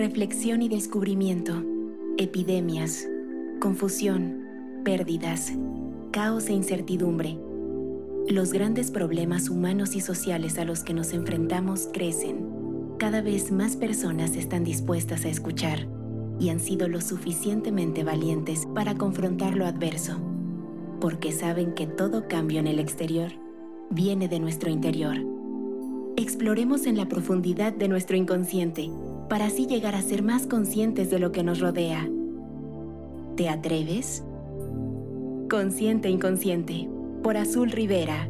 Reflexión y descubrimiento. Epidemias. Confusión. Pérdidas. Caos e incertidumbre. Los grandes problemas humanos y sociales a los que nos enfrentamos crecen. Cada vez más personas están dispuestas a escuchar y han sido lo suficientemente valientes para confrontar lo adverso, porque saben que todo cambio en el exterior viene de nuestro interior. Exploremos en la profundidad de nuestro inconsciente para así llegar a ser más conscientes de lo que nos rodea. ¿Te atreves? Consciente Inconsciente, por Azul Rivera.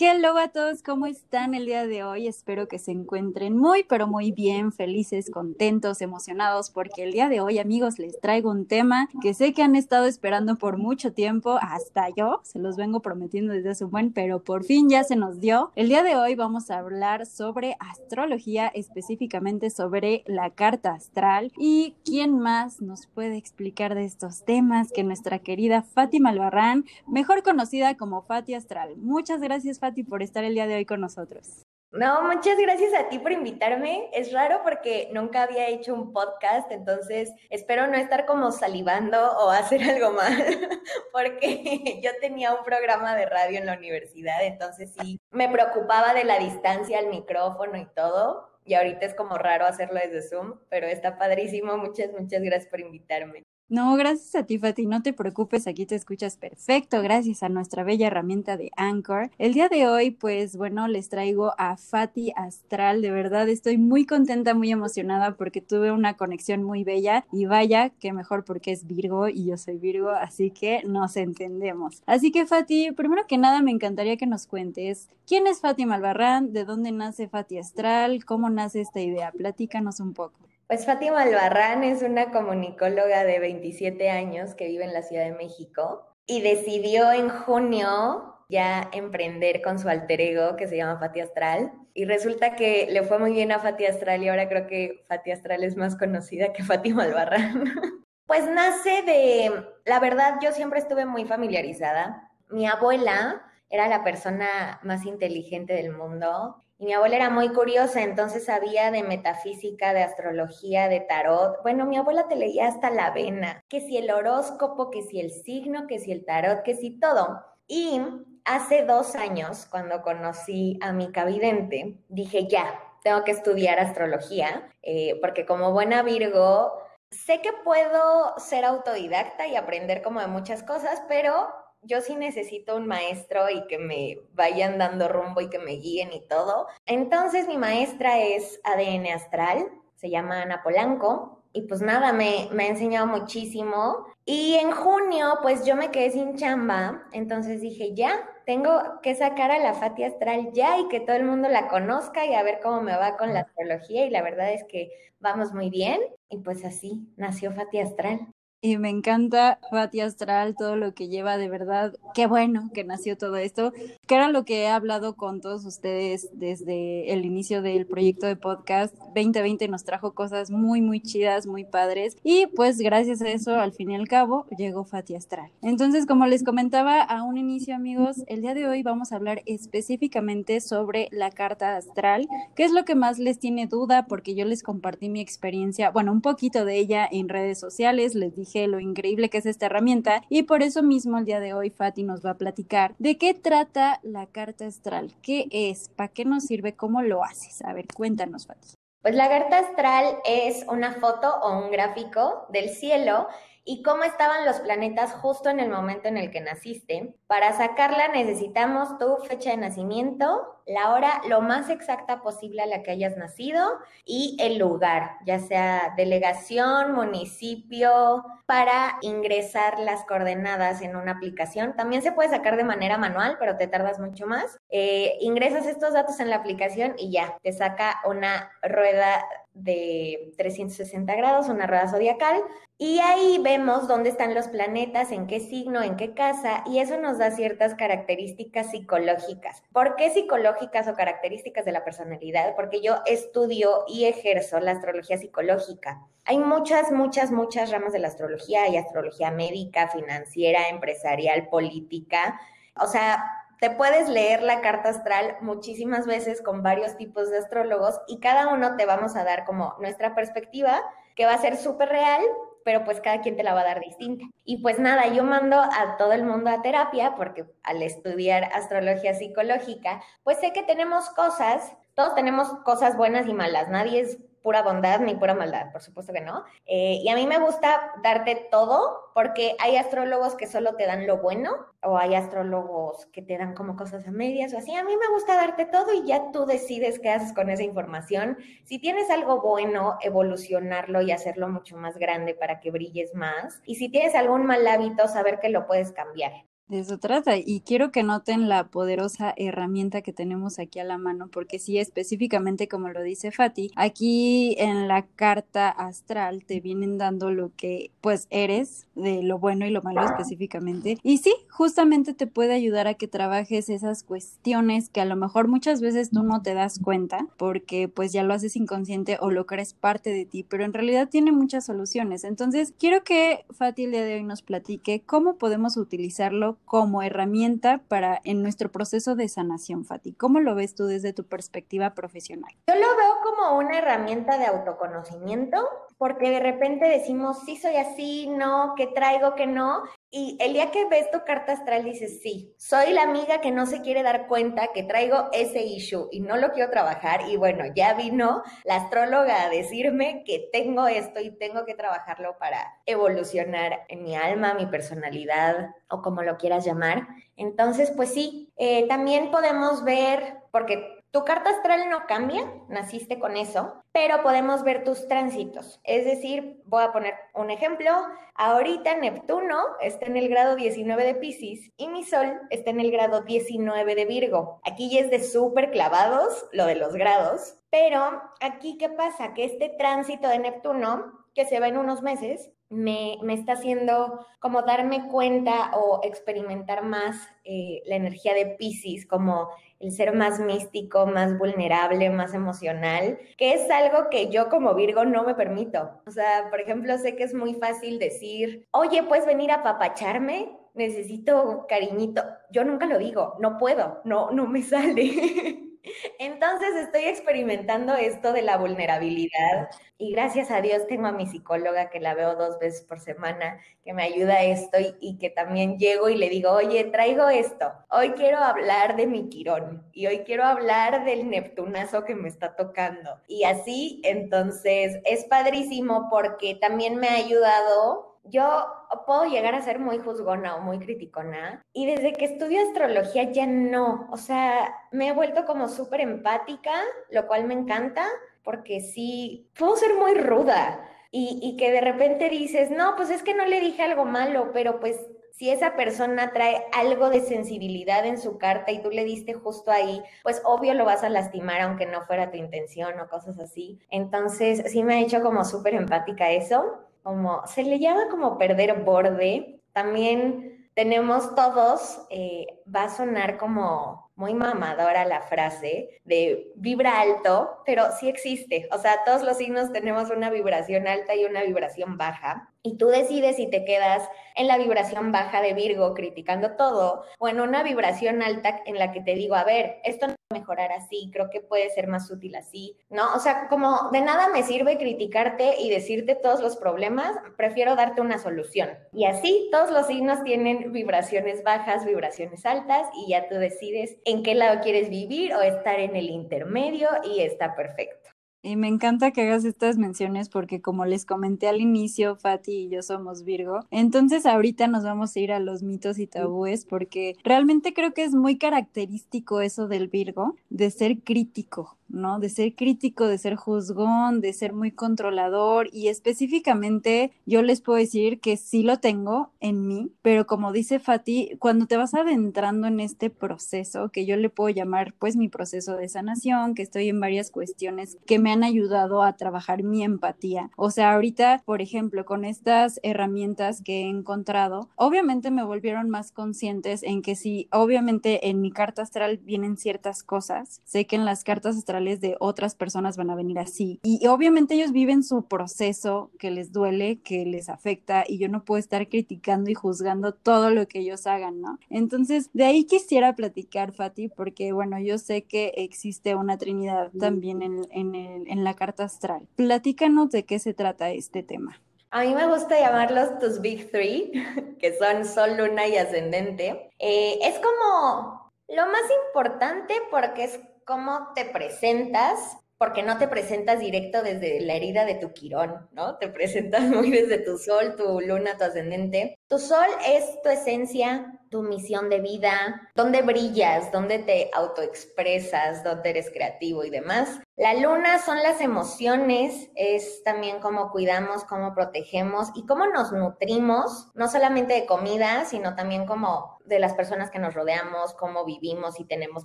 Hello a todos, ¿cómo están el día de hoy? Espero que se encuentren muy, pero muy bien, felices, contentos, emocionados, porque el día de hoy, amigos, les traigo un tema que sé que han estado esperando por mucho tiempo, hasta yo, se los vengo prometiendo desde hace un buen, pero por fin ya se nos dio. El día de hoy vamos a hablar sobre astrología, específicamente sobre la carta astral y quién más nos puede explicar de estos temas que nuestra querida Fátima Albarrán, mejor conocida como Fati Astral. Muchas gracias Fati, por estar el día de hoy con nosotros. No, muchas gracias a ti por invitarme. Es raro porque nunca había hecho un podcast, entonces espero no estar como salivando o hacer algo mal, porque yo tenía un programa de radio en la universidad, entonces sí, me preocupaba de la distancia al micrófono y todo. Y ahorita es como raro hacerlo desde Zoom, pero está padrísimo. Muchas, muchas gracias por invitarme. No, gracias a ti, Fati. No te preocupes, aquí te escuchas perfecto. Gracias a nuestra bella herramienta de Anchor. El día de hoy, pues bueno, les traigo a Fati Astral. De verdad, estoy muy contenta, muy emocionada porque tuve una conexión muy bella. Y vaya, que mejor porque es Virgo y yo soy Virgo, así que nos entendemos. Así que, Fati, primero que nada, me encantaría que nos cuentes quién es Fati Malbarrán, de dónde nace Fati Astral, cómo nace esta idea. Platícanos un poco. Pues Fátima Albarrán es una comunicóloga de 27 años que vive en la Ciudad de México y decidió en junio ya emprender con su alter ego que se llama Fati Astral. Y resulta que le fue muy bien a Fati Astral y ahora creo que Fati Astral es más conocida que Fátima Albarrán. pues nace de, la verdad yo siempre estuve muy familiarizada. Mi abuela era la persona más inteligente del mundo y mi abuela era muy curiosa, entonces sabía de metafísica, de astrología, de tarot. Bueno, mi abuela te leía hasta la vena, que si el horóscopo, que si el signo, que si el tarot, que si todo. Y hace dos años, cuando conocí a mi cavidente, dije, ya, tengo que estudiar astrología, eh, porque como buena Virgo, sé que puedo ser autodidacta y aprender como de muchas cosas, pero yo sí necesito un maestro y que me vayan dando rumbo y que me guíen y todo. Entonces mi maestra es ADN Astral, se llama Ana Polanco. Y pues nada, me, me ha enseñado muchísimo. Y en junio, pues yo me quedé sin chamba. Entonces dije, ya, tengo que sacar a la Fati Astral ya y que todo el mundo la conozca y a ver cómo me va con la astrología. Y la verdad es que vamos muy bien. Y pues así nació Fati Astral. Y me encanta Fati Astral, todo lo que lleva de verdad. Qué bueno que nació todo esto, que era lo que he hablado con todos ustedes desde el inicio del proyecto de podcast. 2020 nos trajo cosas muy, muy chidas, muy padres. Y pues gracias a eso, al fin y al cabo, llegó Fati Astral. Entonces, como les comentaba a un inicio, amigos, el día de hoy vamos a hablar específicamente sobre la carta astral, que es lo que más les tiene duda, porque yo les compartí mi experiencia, bueno, un poquito de ella en redes sociales, les dije lo increíble que es esta herramienta y por eso mismo el día de hoy Fati nos va a platicar de qué trata la carta astral, qué es, para qué nos sirve, cómo lo haces. A ver, cuéntanos Fati. Pues la carta astral es una foto o un gráfico del cielo y cómo estaban los planetas justo en el momento en el que naciste. Para sacarla necesitamos tu fecha de nacimiento, la hora lo más exacta posible a la que hayas nacido y el lugar, ya sea delegación, municipio, para ingresar las coordenadas en una aplicación. También se puede sacar de manera manual, pero te tardas mucho más. Eh, ingresas estos datos en la aplicación y ya, te saca una rueda de 360 grados, una rueda zodiacal, y ahí vemos dónde están los planetas, en qué signo, en qué casa, y eso nos da ciertas características psicológicas. ¿Por qué psicológicas o características de la personalidad? Porque yo estudio y ejerzo la astrología psicológica. Hay muchas, muchas, muchas ramas de la astrología. Hay astrología médica, financiera, empresarial, política. O sea, te puedes leer la carta astral muchísimas veces con varios tipos de astrólogos y cada uno te vamos a dar como nuestra perspectiva, que va a ser súper real, pero pues cada quien te la va a dar distinta. Y pues nada, yo mando a todo el mundo a terapia porque al estudiar astrología psicológica, pues sé que tenemos cosas, todos tenemos cosas buenas y malas, nadie es pura bondad ni pura maldad, por supuesto que no. Eh, y a mí me gusta darte todo porque hay astrólogos que solo te dan lo bueno o hay astrólogos que te dan como cosas a medias o así. A mí me gusta darte todo y ya tú decides qué haces con esa información. Si tienes algo bueno, evolucionarlo y hacerlo mucho más grande para que brilles más. Y si tienes algún mal hábito, saber que lo puedes cambiar. De eso trata. Y quiero que noten la poderosa herramienta que tenemos aquí a la mano, porque sí, específicamente como lo dice Fati, aquí en la carta astral te vienen dando lo que pues eres, de lo bueno y lo malo específicamente. Y sí, justamente te puede ayudar a que trabajes esas cuestiones que a lo mejor muchas veces tú no te das cuenta, porque pues ya lo haces inconsciente o lo crees parte de ti, pero en realidad tiene muchas soluciones. Entonces, quiero que Fati el día de hoy nos platique cómo podemos utilizarlo como herramienta para en nuestro proceso de sanación, Fati. ¿Cómo lo ves tú desde tu perspectiva profesional? Yo lo veo como una herramienta de autoconocimiento, porque de repente decimos, sí soy así, no, que traigo, que no, y el día que ves tu carta astral dices, sí, soy la amiga que no se quiere dar cuenta que traigo ese issue y no lo quiero trabajar. Y bueno, ya vino la astróloga a decirme que tengo esto y tengo que trabajarlo para evolucionar en mi alma, mi personalidad o como lo quieras llamar. Entonces, pues sí, eh, también podemos ver, porque tu carta astral no cambia, naciste con eso, pero podemos ver tus tránsitos. Es decir, voy a poner un ejemplo. Ahorita Neptuno está en el grado 19 de Pisces y mi Sol está en el grado 19 de Virgo. Aquí ya es de súper clavados lo de los grados, pero aquí qué pasa? Que este tránsito de Neptuno, que se va en unos meses, me, está haciendo como darme cuenta o experimentar más eh, la energía de Pisces, como el ser más místico, más vulnerable, más emocional, que es algo que yo como Virgo no me permito. O sea, por ejemplo, sé que es muy fácil decir, oye, ¿puedes venir a papacharme? Necesito cariñito. Yo nunca lo digo, no puedo, no, no me sale. Entonces estoy experimentando esto de la vulnerabilidad y gracias a Dios tengo a mi psicóloga que la veo dos veces por semana, que me ayuda a esto y, que también llego y le digo, oye, traigo esto, hoy quiero hablar de mi quirón y hoy quiero hablar del neptunazo que me está tocando. Y así, entonces, es padrísimo porque también me ha ayudado yo puedo llegar a ser muy juzgona o muy criticona y desde que estudio astrología ya no, o sea, me he vuelto como súper empática, lo cual me encanta porque sí, puedo ser muy ruda. Y, y que de repente dices, no, pues es que no le dije algo malo, pero pues si esa persona trae algo de sensibilidad en su carta y tú le diste justo ahí, pues obvio lo vas a lastimar aunque no fuera tu intención o cosas así. Entonces, sí me ha hecho como súper empática eso como se le llama como perder borde. También tenemos todos, eh, va a sonar como muy mamadora la frase de vibra alto, pero sí existe. O sea, todos los signos tenemos una vibración alta y una vibración baja y tú decides si te quedas en la vibración baja de Virgo criticando todo o en una vibración alta en la que te digo, a ver, esto no va a mejorar así, creo que puede ser más útil así, ¿no? O sea, como de nada me sirve criticarte y decirte todos los problemas, prefiero darte una solución. Y así todos los signos tienen vibraciones bajas, vibraciones altas y ya tú decides en qué lado quieres vivir o estar en el intermedio y está perfecto. Y me encanta que hagas estas menciones porque como les comenté al inicio, Fati y yo somos Virgo. Entonces ahorita nos vamos a ir a los mitos y tabúes porque realmente creo que es muy característico eso del Virgo, de ser crítico, ¿no? De ser crítico, de ser juzgón, de ser muy controlador y específicamente yo les puedo decir que sí lo tengo en mí, pero como dice Fati, cuando te vas adentrando en este proceso, que yo le puedo llamar pues mi proceso de sanación, que estoy en varias cuestiones que me han ayudado a trabajar mi empatía. O sea, ahorita, por ejemplo, con estas herramientas que he encontrado, obviamente me volvieron más conscientes en que si obviamente en mi carta astral vienen ciertas cosas, sé que en las cartas astrales de otras personas van a venir así. Y, obviamente ellos viven su proceso que les duele, que les afecta y yo no puedo estar criticando y juzgando todo lo que ellos hagan, ¿no? Entonces, de ahí quisiera platicar, Fati, porque bueno, yo sé que existe una trinidad también en, en, el, en la carta astral. Platícanos de qué se trata este tema. A mí me gusta llamarlos tus Big Three, que son Sol, Luna y Ascendente. Eh, es como lo más importante porque es cómo te presentas, porque no te presentas directo desde la herida de tu quirón, ¿no? Te presentas muy desde tu sol, tu luna, tu ascendente. Tu sol es tu esencia, tu misión de vida, dónde brillas, dónde te autoexpresas, dónde eres creativo y demás. La luna son las emociones, es también cómo cuidamos, cómo protegemos y cómo nos nutrimos, no solamente de comida, sino también como de las personas que nos rodeamos, cómo vivimos y tenemos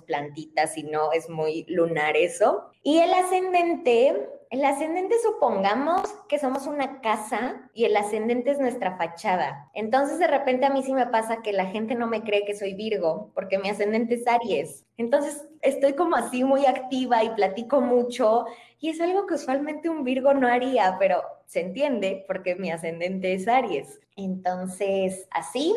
plantitas y no es muy lunar eso. Y el ascendente el ascendente supongamos que somos una casa y el ascendente es nuestra fachada. Entonces de repente a mí sí me pasa que la gente no me cree que soy Virgo porque mi ascendente es Aries. Entonces estoy como así muy activa y platico mucho y es algo que usualmente un Virgo no haría, pero se entiende porque mi ascendente es Aries. Entonces así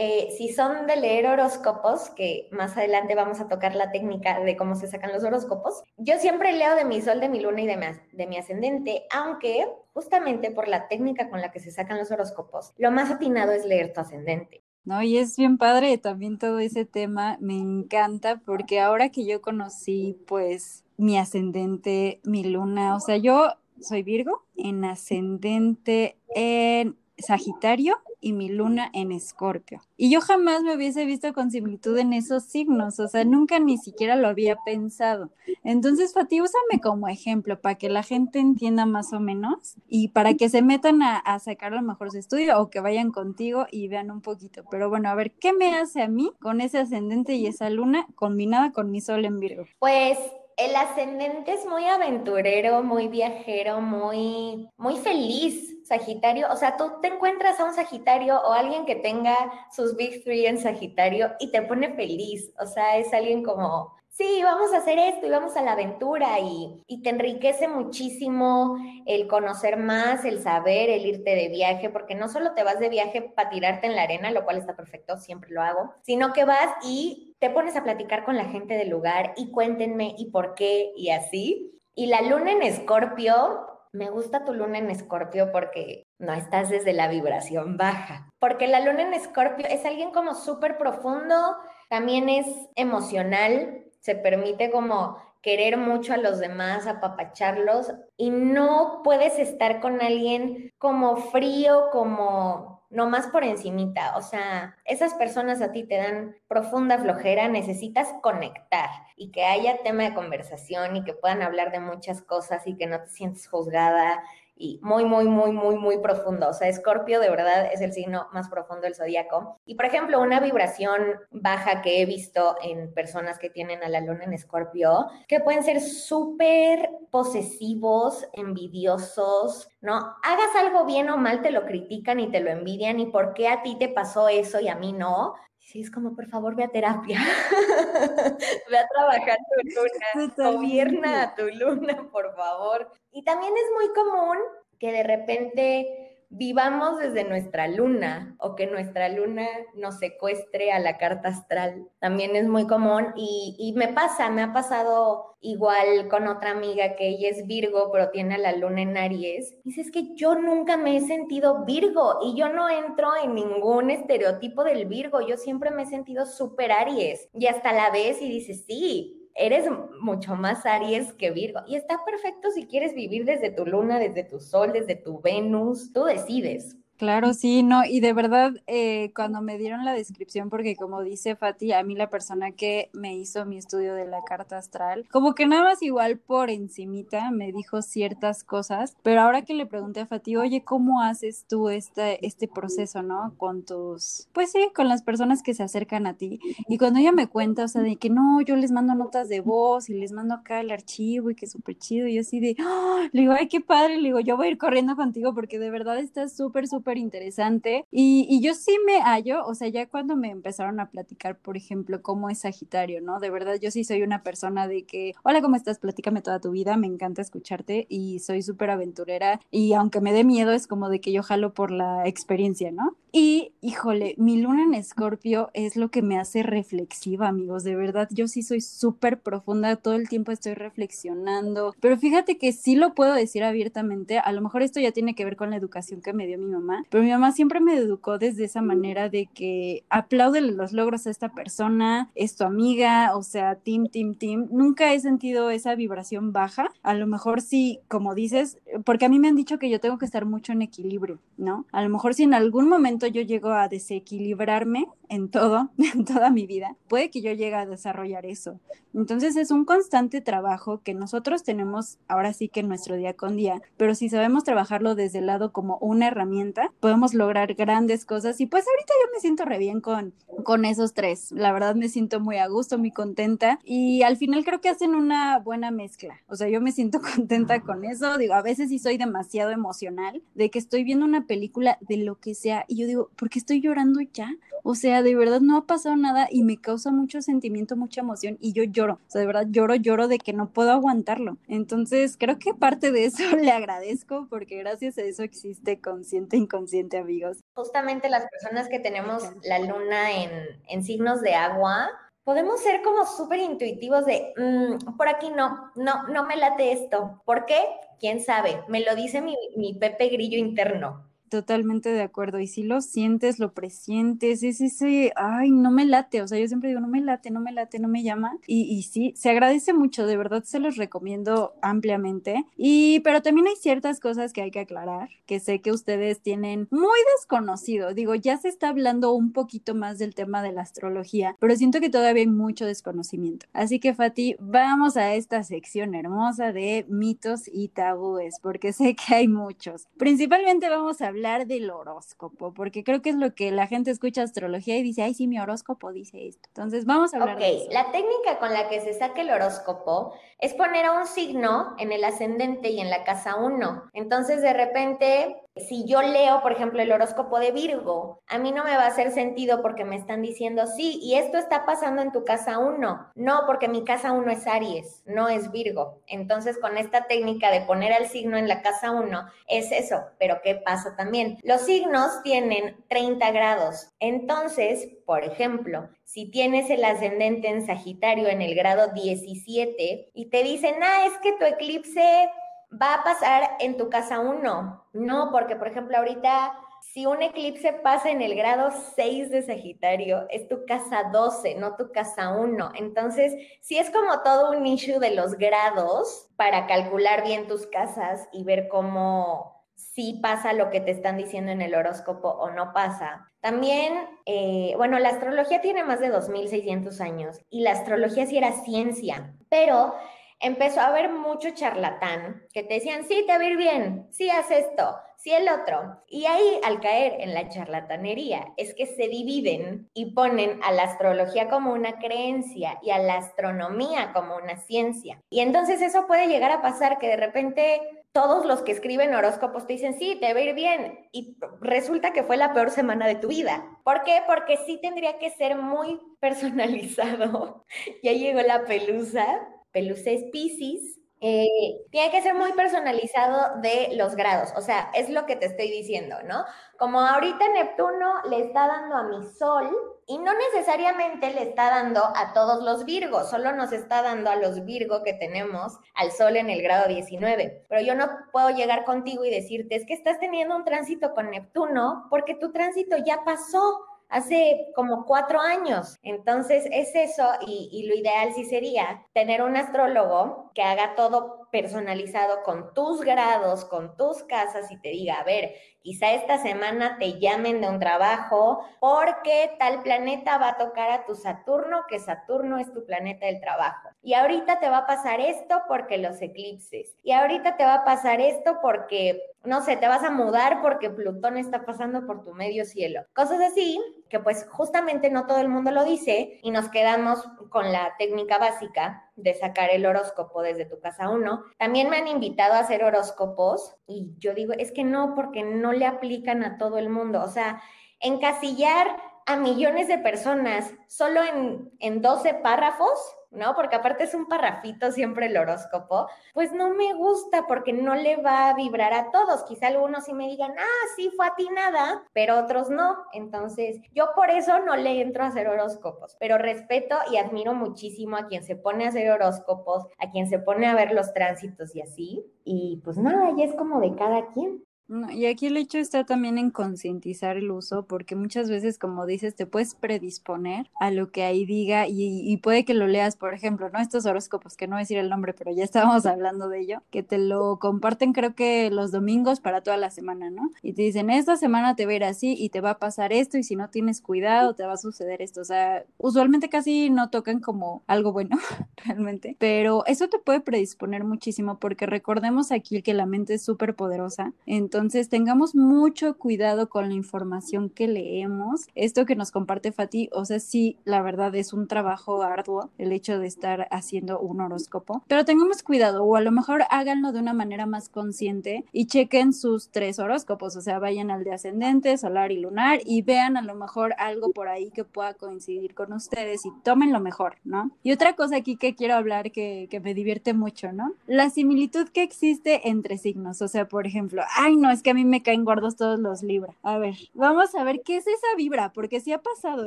eh, si son de leer horóscopos, que más adelante vamos a tocar la técnica de cómo se sacan los horóscopos, yo siempre leo de mi sol, de mi luna y de mi, de mi ascendente, aunque justamente por la técnica con la que se sacan los horóscopos, lo más atinado es leer tu ascendente. No, y es bien padre también todo ese tema, me encanta porque ahora que yo conocí pues mi ascendente, mi luna, o sea, yo soy Virgo en ascendente en Sagitario y mi luna en Escorpio. Y yo jamás me hubiese visto con similitud en esos signos, o sea, nunca ni siquiera lo había pensado. Entonces, Fati, úsame como ejemplo para que la gente entienda más o menos y para que se metan a, a sacar lo mejor su estudio o que vayan contigo y vean un poquito. Pero bueno, a ver, ¿qué me hace a mí con ese ascendente y esa luna combinada con mi sol en Virgo? Pues el ascendente es muy aventurero, muy viajero, muy, muy feliz. Sagitario, o sea, tú te encuentras a un Sagitario o alguien que tenga sus Big Three en Sagitario y te pone feliz. O sea, es alguien como sí, vamos a hacer esto y vamos a la aventura y, y, te enriquece muchísimo el conocer más, el saber, el irte de viaje, porque no solo te vas de viaje para tirarte en la arena, lo cual está perfecto, siempre lo hago, sino que vas y te pones a platicar con la gente del lugar y cuéntenme y por qué y así. Y la luna en escorpio, me gusta tu luna en escorpio porque no estás desde la vibración baja, porque la luna en escorpio es alguien como súper profundo, también es emocional, se permite como querer mucho a los demás, apapacharlos y no puedes estar con alguien como frío, como no más por encimita, o sea, esas personas a ti te dan profunda flojera, necesitas conectar y que haya tema de conversación y que puedan hablar de muchas cosas y que no te sientes juzgada y muy, muy, muy, muy, muy profundo. O sea, Escorpio de verdad es el signo más profundo del zodiaco. Y por ejemplo, una vibración baja que he visto en personas que tienen a la luna en Escorpio, que pueden ser súper posesivos, envidiosos, ¿no? Hagas algo bien o mal, te lo critican y te lo envidian. ¿Y por qué a ti te pasó eso y a mí no? Sí, es como, por favor, ve a terapia. ve a trabajar tu luna. Gobierna a tu luna, por favor. Y también es muy común que de repente vivamos desde nuestra luna o que nuestra luna nos secuestre a la carta astral. También es muy común y, me pasa, me ha pasado igual con otra amiga que ella es Virgo, pero tiene la luna en Aries. Dice, es que yo nunca me he sentido Virgo y yo no entro en ningún estereotipo del Virgo, yo siempre me he sentido súper Aries. Y hasta la vez y dice, sí, eres mucho más Aries que Virgo. Y está perfecto si quieres vivir desde tu luna, desde tu sol, desde tu Venus, tú decides. Claro, sí, no, y de verdad, eh, cuando me dieron la descripción, porque como dice Fati, a mí la persona que me hizo mi estudio de la carta astral, como que nada más igual por encimita me dijo ciertas cosas, pero ahora que le pregunté a Fati, oye, ¿cómo haces tú este, este proceso, no? Con tus, pues sí, con las personas que se acercan a ti. Y cuando ella me cuenta, o sea, de que no, yo les mando notas de voz y les mando acá el archivo y que súper chido, y yo así de, ¡ah! le digo, ay, qué padre, le digo, yo voy a ir corriendo contigo porque de verdad está súper, súper interesante. Y, y, yo sí me hallo, o sea, ya cuando me empezaron a platicar, por ejemplo, cómo es Sagitario, ¿no? De verdad, yo sí soy una persona de que, hola, ¿cómo estás? Platícame toda tu vida, me encanta escucharte y soy súper aventurera. Y aunque me dé miedo, es como de que yo jalo por la experiencia, ¿no? Y, híjole, mi luna en Escorpio es lo que me hace reflexiva, amigos. De verdad, yo sí soy súper profunda, todo el tiempo estoy reflexionando. Pero fíjate que sí lo puedo decir abiertamente. A lo mejor esto ya tiene que ver con la educación que me dio mi mamá, pero mi mamá siempre me educó desde esa manera de que aplaude los logros a esta persona, es tu amiga, o sea, team, team, team. Nunca he sentido esa vibración baja. A lo mejor sí, como dices, porque a mí me han dicho que yo tengo que estar mucho en equilibrio, ¿no? A lo mejor si en algún momento yo llego a desequilibrarme en todo, en toda mi vida, puede que yo llegue a desarrollar eso. Entonces es un constante trabajo que nosotros tenemos ahora sí que en nuestro día con día, pero si sabemos trabajarlo desde el lado como una herramienta, podemos lograr grandes cosas y pues ahorita yo me siento re bien con, con esos tres. La verdad me siento muy a gusto, muy contenta y al final creo que hacen una buena mezcla. O sea, yo me siento contenta con eso. Digo, a veces sí soy demasiado emocional de que estoy viendo una película de lo que sea y yo digo, ¿por qué estoy llorando ya? O sea, de verdad no ha pasado nada y me causa mucho sentimiento, mucha emoción y yo lloro. O sea, de verdad lloro, lloro de que no puedo aguantarlo. Entonces, creo que parte de eso le agradezco porque gracias a eso existe consciente e inconsciente, amigos. Justamente las personas que tenemos la luna en, en signos de agua, podemos ser como súper intuitivos de, mm, por aquí no, no, no me late esto. ¿Por qué? ¿Quién sabe? Me lo dice mi, mi Pepe Grillo interno. Totalmente de acuerdo. Y si lo sientes, lo presientes, es ese, ay, no me late. O sea, yo siempre digo, no me late, no me late, no me llama. Y, y sí, se agradece mucho, de verdad se los recomiendo ampliamente. Y, pero también hay ciertas cosas que hay que aclarar, que sé que ustedes tienen muy desconocido. Digo, ya se está hablando un poquito más del tema de la astrología, pero siento que todavía hay mucho desconocimiento. Así que, Fati, vamos a esta sección hermosa de mitos y tabúes, porque sé que hay muchos. Principalmente vamos a hablar hablar del horóscopo, porque creo que es lo que la gente escucha astrología y dice, ay, sí, mi horóscopo dice esto. Entonces, vamos a hablar de eso. La técnica con la que se saca el horóscopo es poner a un signo en el ascendente y en la casa 1. Entonces, de repente, si yo leo, por ejemplo, el horóscopo de Virgo, a mí no me va a hacer sentido porque me están diciendo, sí, y esto está pasando en tu casa 1. No, porque mi casa 1 es Aries, no es Virgo. Entonces, con esta técnica de poner al signo en la casa 1, es eso. Pero, ¿qué pasa también? Los signos tienen 30 grados. Entonces, por ejemplo, si tienes el ascendente en Sagitario en el grado 17 y te dicen, ah, es que tu eclipse va a pasar en tu casa 1. No, porque por ejemplo ahorita si un eclipse pasa en el grado 6 de Sagitario, es tu casa 12, no tu casa 1. Entonces, si es como todo un issue de los grados para calcular bien tus casas y ver cómo si pasa lo que te están diciendo en el horóscopo o no pasa. También, eh, bueno, la astrología tiene más de 2.600 años y la astrología sí era ciencia, pero empezó a haber mucho charlatán que te decían, sí, te va a ir bien, sí, haz esto, sí, el otro. Y ahí, al caer en la charlatanería, es que se dividen y ponen a la astrología como una creencia y a la astronomía como una ciencia. Y entonces eso puede llegar a pasar que de repente todos los que escriben horóscopos te dicen, sí, te va a ir bien. Y resulta que fue la peor semana de tu vida. ¿Por qué? Porque sí tendría que ser muy personalizado. ya llegó la pelusa Peluces Pisces, eh, tiene que ser muy personalizado de los grados, o sea, es lo que te estoy diciendo, ¿no? Como ahorita Neptuno le está dando a mi Sol y no necesariamente le está dando a todos los Virgos, solo nos está dando a los Virgo que tenemos al Sol en el grado 19. Pero yo no puedo llegar contigo y decirte, es que estás teniendo un tránsito con Neptuno porque tu tránsito ya pasó hace como cuatro años. Entonces es eso y, lo ideal sí sería tener un astrólogo que haga todo personalizado con tus grados, con tus casas y te diga, a ver, quizá esta semana te llamen de un trabajo porque tal planeta va a tocar a tu Saturno, que Saturno es tu planeta del trabajo. Y ahorita te va a pasar esto porque los eclipses. Y ahorita te va a pasar esto porque, no sé, te vas a mudar porque Plutón está pasando por tu medio cielo. Cosas así que pues justamente no todo el mundo lo dice y nos quedamos con la técnica básica de sacar el horóscopo desde tu casa 1. También me han invitado a hacer horóscopos y yo digo, es que no, porque no le aplican a todo el mundo. O sea, encasillar a millones de personas solo en, en 12 párrafos ¿no? Porque aparte es un parrafito siempre el horóscopo, pues no me gusta porque no le va a vibrar a todos. Quizá algunos sí me digan, ah, sí fue a ti nada, pero otros no. Entonces, yo por eso no le entro a hacer horóscopos, pero respeto y admiro muchísimo a quien se pone a hacer horóscopos, a quien se pone a ver los tránsitos y así. Y pues nada, ya es como de cada quien y aquí el hecho está también en concientizar el uso, porque muchas veces, como dices, te puedes predisponer a lo que ahí diga y, puede que lo leas, por ejemplo, ¿no? Estos horóscopos, que no voy a decir el nombre, pero ya estábamos hablando de ello, que te lo comparten creo que los domingos para toda la semana, ¿no? Y te dicen, esta semana te va a ir así y te va a pasar esto y si no tienes cuidado te va a suceder esto. O sea, usualmente casi no tocan como algo bueno, realmente, pero eso te puede predisponer muchísimo porque recordemos aquí que la mente es súper poderosa. Entonces, entonces, tengamos mucho cuidado con la información que leemos. Esto que nos comparte Fati, o sea, sí, la verdad es un trabajo arduo el hecho de estar haciendo un horóscopo, pero tengamos cuidado o a lo mejor háganlo de una manera más consciente y chequen sus tres horóscopos, o sea, vayan al de ascendente, solar y lunar y vean a lo mejor algo por ahí que pueda coincidir con ustedes y tomen lo mejor, ¿no? Y otra cosa aquí que quiero hablar que, que me divierte mucho, ¿no? La similitud que existe entre signos, o sea, por ejemplo, ay, no, es que a mí me caen gordos todos los libros. A ver, vamos a ver qué es esa vibra, porque sí ha pasado.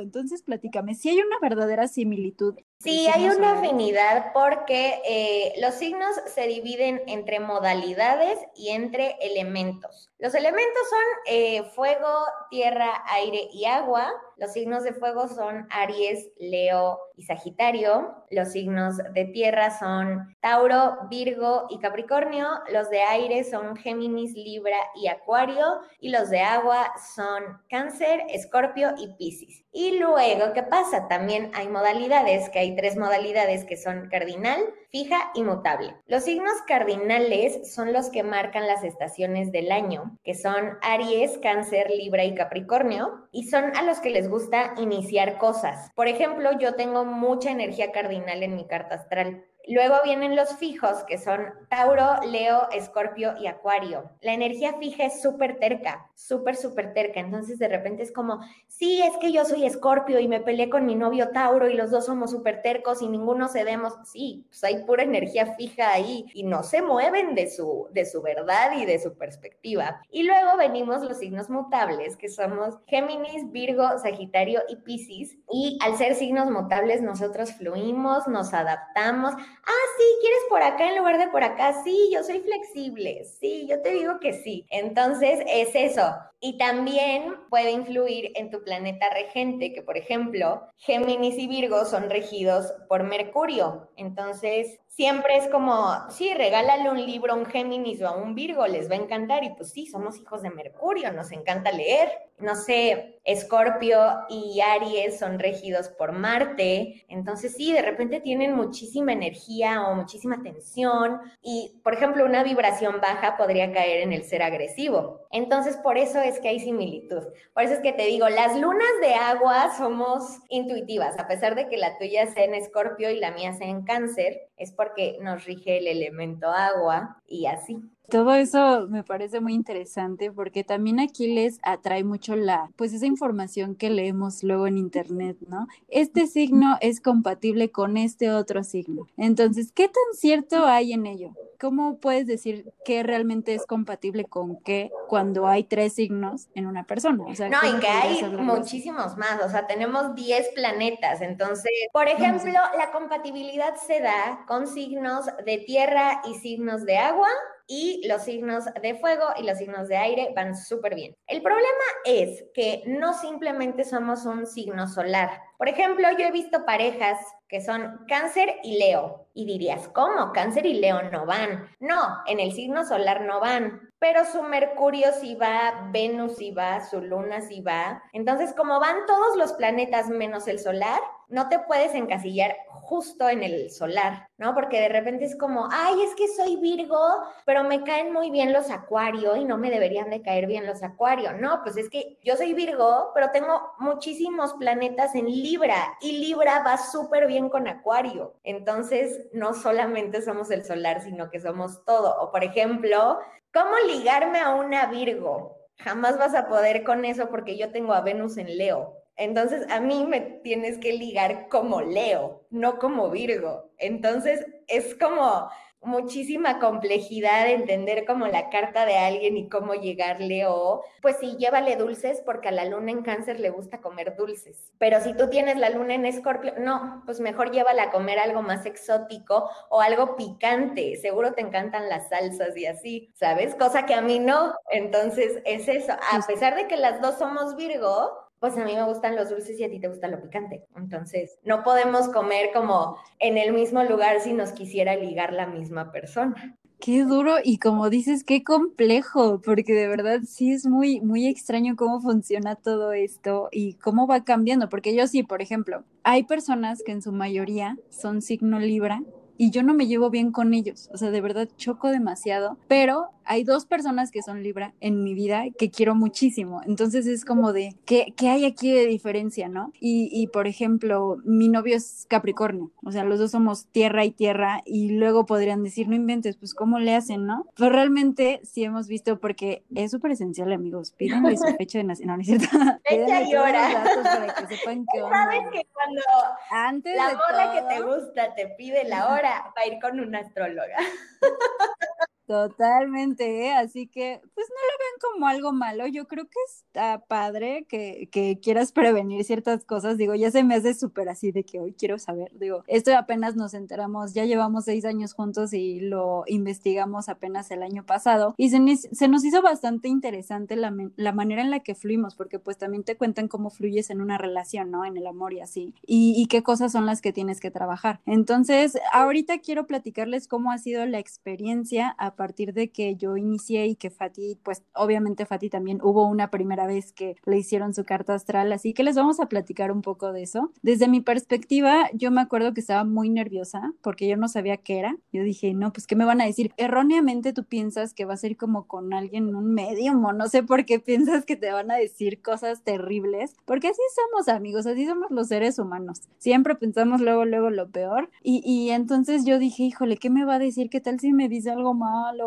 Entonces, platícame, si hay una verdadera similitud. Sí, hay una afinidad porque eh, los signos se dividen entre modalidades y entre elementos. Los elementos son eh, fuego, tierra, aire y agua. Los signos de fuego son Aries, Leo y Sagitario. Los signos de tierra son Tauro, Virgo y Capricornio. Los de aire son Géminis, Libra y Acuario. Y los de agua son Cáncer, Escorpio y Piscis. Y luego, ¿qué pasa? También hay modalidades, que hay tres modalidades que son cardinal, fija y mutable. Los signos cardinales son los que marcan las estaciones del año, que son Aries, Cáncer, Libra y Capricornio, y son a los que les gusta iniciar cosas. Por ejemplo, yo tengo mucha energía cardinal en mi carta astral. Luego vienen los fijos, que son Tauro, Leo, Escorpio y Acuario. La energía fija es súper terca, súper, súper terca. Entonces de repente es como, sí, es que yo soy Escorpio y me peleé con mi novio Tauro y los dos somos súper tercos y ninguno cedemos. Sí, pues hay pura energía fija ahí y no se mueven de su, de su verdad y de su perspectiva. Y luego venimos los signos mutables, que somos Géminis, Virgo, Sagitario y Piscis. Y al ser signos mutables, nosotros fluimos, nos adaptamos ah, sí, ¿quieres por acá en lugar de por acá? Sí, yo soy flexible, sí, yo te digo que sí. Entonces es eso. Y también puede influir en tu planeta regente, que por ejemplo, Géminis y Virgo son regidos por Mercurio. Entonces, siempre es como, sí, regálale un libro a un Géminis o a un Virgo, les va a encantar. Y pues sí, somos hijos de Mercurio, nos encanta leer. No sé, Escorpio y Aries son regidos por Marte. Entonces, sí, de repente tienen muchísima energía o muchísima tensión. Y, por ejemplo, una vibración baja podría caer en el ser agresivo. Entonces, por eso es que hay similitud. Por eso es que te digo, las lunas de agua somos intuitivas, a pesar de que la tuya sea en escorpio y la mía sea en cáncer, es porque nos rige el elemento agua y así. Todo eso me parece muy interesante porque también aquí les atrae mucho la, pues esa información que leemos luego en internet, ¿no? Este signo es compatible con este otro signo. Entonces, ¿qué tan cierto hay en ello? ¿Cómo puedes decir qué realmente es compatible con qué cuando hay tres signos en una persona? no, y que hay muchísimos más, o sea, tenemos 10 planetas, entonces, por ejemplo, la compatibilidad se da con signos de tierra y signos de agua y los signos de fuego y los signos de aire van súper bien. El problema es que no simplemente somos un signo solar. Por ejemplo, yo he visto parejas que son cáncer y leo. Y dirías, ¿cómo? Cáncer y leo no van. No, en el signo solar no van. Pero su Mercurio sí va, Venus sí va, su Luna sí va. Entonces, como van todos los planetas menos el solar, no te puedes encasillar justo en el solar, ¿no? Porque de repente es como, ay, es que soy Virgo, pero me caen muy bien los acuario y no me deberían de caer bien los acuario. No, pues es que yo soy Virgo, pero tengo muchísimos planetas en Libra y Libra va súper bien con acuario. Entonces, no solamente somos el solar, sino que somos todo. O por ejemplo, ¿cómo ligarme a una Virgo? Jamás vas a poder con eso porque yo tengo a Venus en Leo. Entonces, a mí me tienes que ligar como Leo, no como Virgo. Entonces, es como muchísima complejidad de entender como la carta de alguien y cómo llegarle o pues sí, llévale dulces porque a la luna en cáncer le gusta comer dulces. Pero si tú tienes la luna en escorpio, no, pues mejor llévala a comer algo más exótico o algo picante. Seguro te encantan las salsas y así, ¿sabes? Cosa que a mí no. Entonces es eso. A pesar de que las dos somos Virgo, pues a mí me gustan los dulces y a ti te gusta lo picante. Entonces, no podemos comer como en el mismo lugar si nos quisiera ligar la misma persona. Qué duro y como dices, qué complejo, porque de verdad sí es muy, muy extraño cómo funciona todo esto y cómo va cambiando, porque yo sí, por ejemplo, hay personas que en su mayoría son signo Libra y yo no me llevo bien con ellos, o sea, de verdad choco demasiado, pero hay dos personas que son Libra en mi vida que quiero muchísimo. Entonces es como de, ¿qué, qué hay aquí de diferencia, no? Y, y, por ejemplo, mi novio es Capricornio, o sea, los dos somos tierra y tierra y luego podrían decir, no inventes, pues ¿cómo le hacen, no? Pero realmente sí hemos visto, porque es súper esencial, amigos, pídanle su fecha de nacimiento, no, es cierto. Fecha y hora. Para que sepan qué onda. ¿Sabes que cuando Antes la bola que te gusta te pide la hora, va a ir con una astróloga? Totalmente, ¿eh? así que pues no lo ven como algo malo, yo creo que está padre que, que quieras prevenir ciertas cosas, digo, ya se me hace súper así de que hoy quiero saber, digo, esto apenas nos enteramos, ya llevamos seis años juntos y lo investigamos apenas el año pasado y se, nos hizo bastante interesante la, la, manera en la que fluimos, porque pues también te cuentan cómo fluyes en una relación, ¿no? En el amor y así, y, qué cosas son las que tienes que trabajar. Entonces, ahorita quiero platicarles cómo ha sido la experiencia partir de que yo inicié y que Fati, pues obviamente Fati también hubo una primera vez que le hicieron su carta astral, así que les vamos a platicar un poco de eso. Desde mi perspectiva, yo me acuerdo que estaba muy nerviosa porque yo no sabía qué era. Yo dije, no, pues qué me van a decir. Erróneamente tú piensas que va a ser como con alguien, un medium o no sé por qué piensas que te van a decir cosas terribles, porque así somos amigos, así somos los seres humanos. Siempre pensamos luego, luego lo peor. Y, y entonces yo dije, híjole, ¿qué me va a decir? ¿Qué tal si me dice algo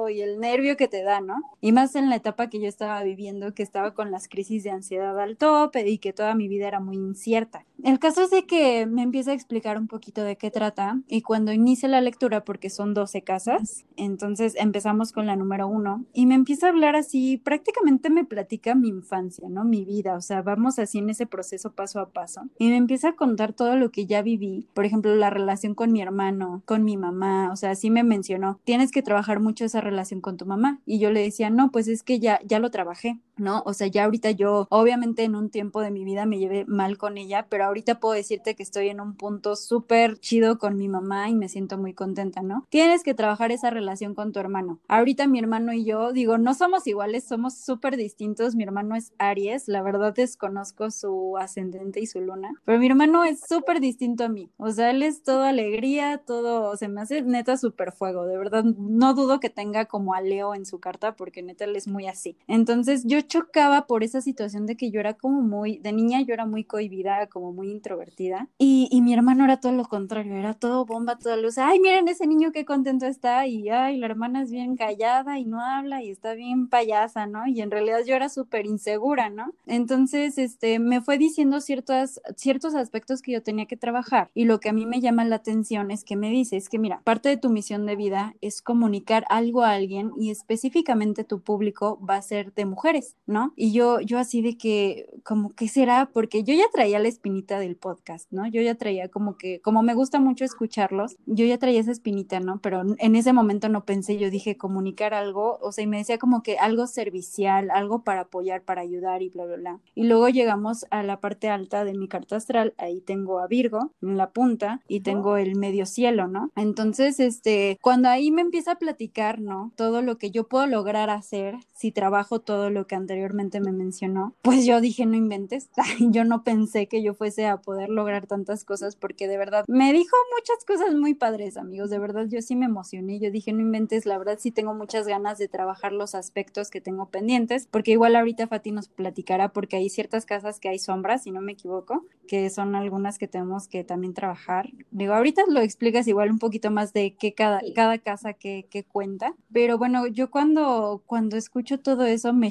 y el nervio que te da, ¿no? Y más en la etapa que yo estaba viviendo, que estaba con las crisis de ansiedad al tope y que toda mi vida era muy incierta. El caso es de que me empieza a explicar un poquito de qué trata y cuando inicia la lectura, porque son 12 casas, entonces empezamos con la número uno y me empieza a hablar así, prácticamente me platica mi infancia, ¿no? Mi vida, o sea, vamos así en ese proceso paso a paso y me empieza a contar todo lo que ya viví, por ejemplo, la relación con mi hermano, con mi mamá, o sea, así me mencionó, tienes que trabajar esa relación con tu mamá. Y yo le decía, no, pues es que ya, ya lo trabajé, ¿no? O sea, ya ahorita yo, obviamente en un tiempo de mi vida me llevé mal con ella, pero ahorita puedo decirte que estoy en un punto súper chido con mi mamá y me siento muy contenta, ¿no? Tienes que trabajar esa relación con tu hermano. Ahorita mi hermano y yo, digo, no somos iguales, somos súper distintos. Mi hermano es Aries, la verdad desconozco su ascendente y su luna, pero mi hermano es súper distinto a mí. O sea, él es todo alegría, todo, se me hace neta súper fuego, de verdad, no dudo que tenga como a Leo en su carta porque neta él es muy así. Entonces yo chocaba por esa situación de que yo era como muy, de niña yo era muy cohibida, como muy introvertida. Y, y mi hermano era todo lo contrario, era todo bomba, toda luz. Ay, miren ese niño qué contento está. Y ay, la hermana es bien callada y no habla y está bien payasa, ¿no? Y en realidad yo era súper insegura, ¿no? Entonces, este, me fue diciendo ciertos, ciertos aspectos que yo tenía que trabajar. Y lo que a mí me llama la atención es que me dice, es que mira, parte de tu misión de vida es comunicar algo a alguien y específicamente tu público va a ser de mujeres, ¿no? Y yo, yo así de que, como, ¿qué será? Porque yo ya traía la espinita del podcast, ¿no? Yo ya traía como que, como me gusta mucho escucharlos, yo ya traía esa espinita, ¿no? Pero en ese momento no pensé, yo dije comunicar algo, o sea, y me decía como que algo servicial, algo para apoyar, para ayudar y bla, bla, bla. Y luego llegamos a la parte alta de mi carta astral, ahí tengo a Virgo en la punta y tengo el medio cielo, ¿no? Entonces, este, cuando ahí me empieza a platicar, ¿no? Todo lo que yo puedo lograr hacer si trabajo todo lo que anteriormente me mencionó, pues yo dije, no inventes, yo no pensé que yo fuese a poder lograr tantas cosas porque de verdad me dijo muchas cosas muy padres, amigos, de verdad yo sí me emocioné, yo dije, no inventes, la verdad sí tengo muchas ganas de trabajar los aspectos que tengo pendientes, porque igual ahorita Fati nos platicará porque hay ciertas casas que hay sombras, si no me equivoco, que son algunas que tenemos que también trabajar. Digo, ahorita lo explicas igual un poquito más de qué cada, cada casa que, que cuenta, pero bueno, yo cuando, cuando escucho todo eso me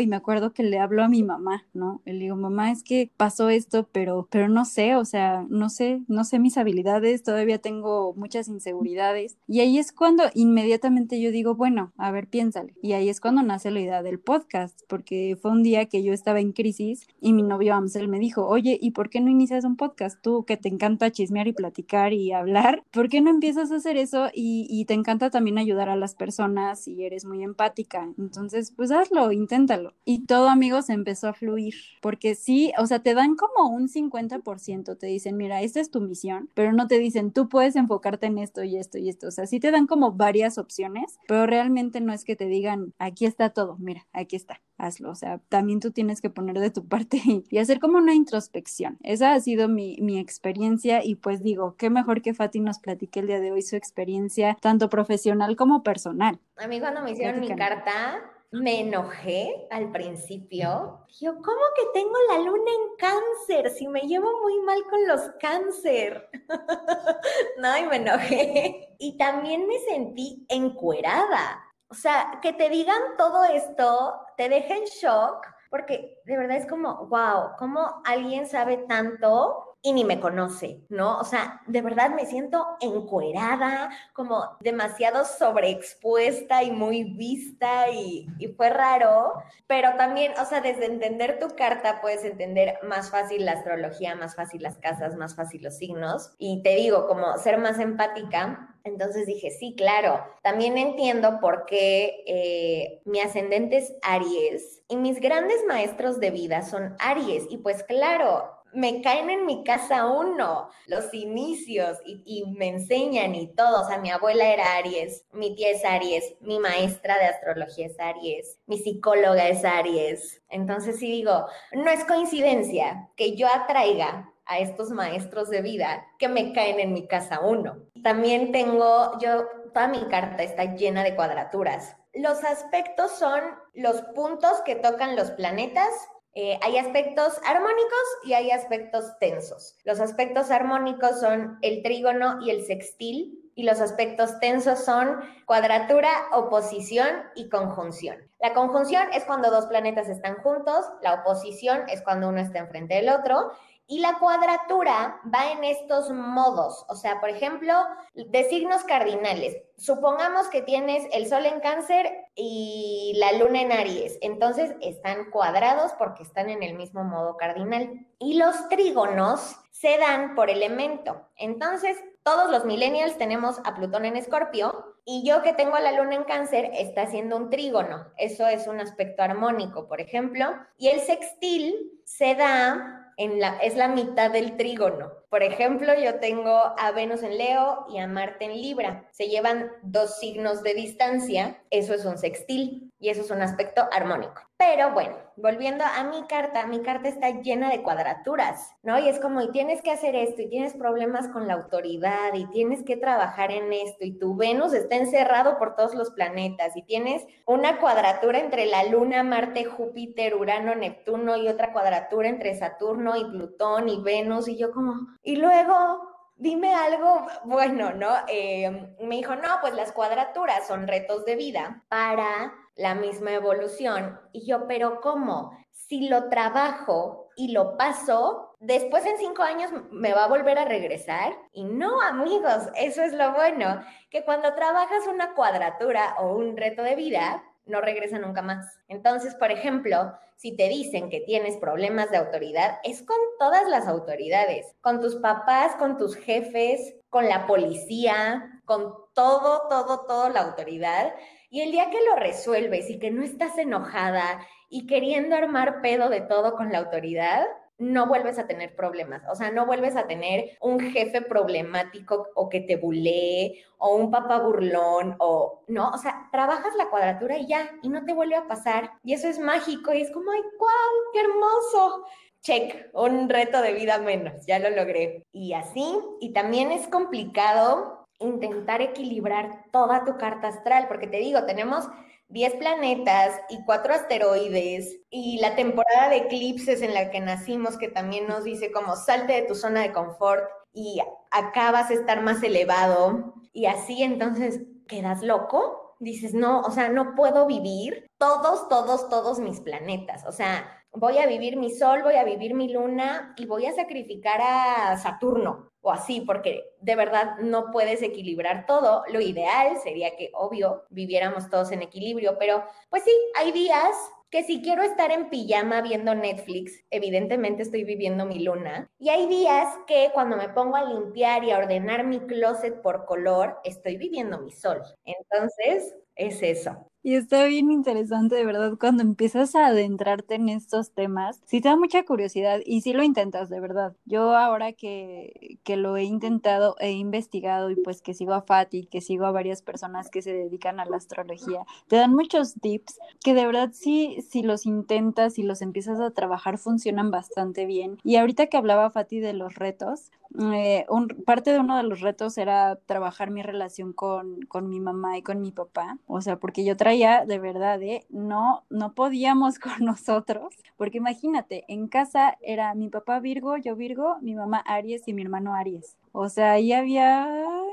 y me acuerdo que le hablo a mi mamá, ¿no? Le digo, mamá, es que pasó esto, pero, pero no sé, o sea, no sé, no sé mis habilidades, todavía tengo muchas inseguridades. Y ahí es cuando inmediatamente yo digo, bueno, a ver, piénsale. Y ahí es cuando nace la idea del podcast, porque fue un día que yo estaba en crisis y mi novio Amsel me dijo, oye, ¿y por qué no inicias un podcast? Tú que te encanta chismear y platicar y hablar, ¿por qué no empiezas a hacer eso y, y te encanta también ayudar a las personas y eres muy empática? Entonces, pues hazlo, inténtalo. Y todo, amigos, empezó a fluir, porque sí, o sea, te dan como un 50%, te dicen, mira, esta es tu misión, pero no te dicen, tú puedes enfocarte en esto y esto y esto. O sea, sí te dan como varias opciones, pero realmente no es que te digan, aquí está todo, mira, aquí está hazlo. O sea, también tú tienes que poner de tu parte y, hacer como una introspección. Esa ha sido mi, mi, experiencia y pues digo, qué mejor que Fati nos platique el día de hoy su experiencia, tanto profesional como personal. A mí cuando me hicieron mi carta, me enojé al principio. Yo, ¿cómo que tengo la luna en cáncer? Si me llevo muy mal con los cáncer. no, y me enojé. Y también me sentí encuerada. O sea, que te digan todo esto te deja en shock porque de verdad es como, wow, ¿cómo alguien sabe tanto y ni me conoce, ¿no? O sea, de verdad me siento encuerada, como demasiado sobreexpuesta y muy vista y, y, fue raro, pero también, o sea, desde entender tu carta puedes entender más fácil la astrología, más fácil las casas, más fácil los signos y te digo, como ser más empática. Entonces dije, sí, claro, también entiendo por qué eh, mi ascendente es Aries y mis grandes maestros de vida son Aries y pues claro, me caen en mi casa uno, los inicios y, me enseñan y todo. O sea, mi abuela era Aries, mi tía es Aries, mi maestra de astrología es Aries, mi psicóloga es Aries. Entonces sí digo, no es coincidencia que yo atraiga a estos maestros de vida que me caen en mi casa uno. También tengo, yo, toda mi carta está llena de cuadraturas. Los aspectos son los puntos que tocan los planetas eh, hay aspectos armónicos y hay aspectos tensos. Los aspectos armónicos son el trígono y el sextil, y los aspectos tensos son cuadratura, oposición y conjunción. La conjunción es cuando dos planetas están juntos, la oposición es cuando uno está enfrente del otro, y la cuadratura va en estos modos, o sea, por ejemplo, de signos cardinales. Supongamos que tienes el Sol en cáncer y la Luna en Aries, entonces están cuadrados porque están en el mismo modo cardinal. Y los trígonos se dan por elemento. Entonces, todos los millennials tenemos a Plutón en Escorpio y yo que tengo a la luna en cáncer está haciendo un trígono. Eso es un aspecto armónico, por ejemplo. Y el sextil se da la, es la mitad del trígono. Por ejemplo, yo tengo a Venus en Leo y a Marte en Libra. Se llevan dos signos de distancia, eso es un sextil y eso es un aspecto armónico. Pero bueno, volviendo a mi carta, mi carta está llena de cuadraturas, ¿no? Y es como, y tienes que hacer esto, y tienes problemas con la autoridad, y tienes que trabajar en esto, y tu Venus está encerrado por todos los planetas, y tienes una cuadratura entre la Luna, Marte, Júpiter, Urano, Neptuno, y otra cuadratura entre Saturno y Plutón y Venus, y yo como, y luego dime algo bueno, ¿no? Eh, me dijo, no, pues las cuadraturas son retos de vida para la misma evolución. Y yo, pero ¿cómo? Si lo trabajo y lo paso, después en cinco años me va a volver a regresar. Y no, amigos, eso es lo bueno, que cuando trabajas una cuadratura o un reto de vida, no regresa nunca más. Entonces, por ejemplo, si te dicen que tienes problemas de autoridad, es con todas las autoridades, con tus papás, con tus jefes, con la policía, con todo, todo, todo la autoridad. Y el día que lo resuelves y que no estás enojada y queriendo armar pedo de todo con la autoridad, no vuelves a tener problemas. O sea, no vuelves a tener un jefe problemático o que te bulee o un papá burlón o no. O sea, trabajas la cuadratura y ya, y no te vuelve a pasar. Y eso es mágico y es como, ay, qué hermoso check, un reto de vida menos, ya lo logré. Y así, y también es complicado intentar equilibrar toda tu carta astral, porque te digo, tenemos 10 planetas y 4 asteroides y la temporada de eclipses en la que nacimos que también nos dice como salte de tu zona de confort y acá vas a estar más elevado y así entonces quedas loco, dices, no, o sea, no puedo vivir todos, todos, todos mis planetas, o sea, voy a vivir mi sol, voy a vivir mi luna y voy a sacrificar a Saturno o así, porque de verdad no puedes equilibrar todo. Lo ideal sería que, obvio, viviéramos todos en equilibrio, pero pues sí, hay días que si quiero estar en pijama viendo Netflix, evidentemente estoy viviendo mi luna. Y hay días que cuando me pongo a limpiar y a ordenar mi closet por color, estoy viviendo mi sol. Entonces, es eso. Y está bien interesante, de verdad, cuando empiezas a adentrarte en estos temas, sí te da mucha curiosidad y sí lo intentas, de verdad. Yo ahora que, que lo he intentado, he investigado y pues que sigo a Fati, que sigo a varias personas que se dedican a la astrología, te dan muchos tips que de verdad sí, si los intentas y los empiezas a trabajar, funcionan bastante bien. Y ahorita que hablaba Fati de los retos, eh, un, parte de uno de los retos era trabajar mi relación con, con mi mamá y con mi papá, o sea, porque yo traía de verdad, ¿eh? No, no podíamos con nosotros, porque imagínate, en casa era mi papá Virgo, yo Virgo, mi mamá Aries y mi hermano Aries. O sea, ahí había,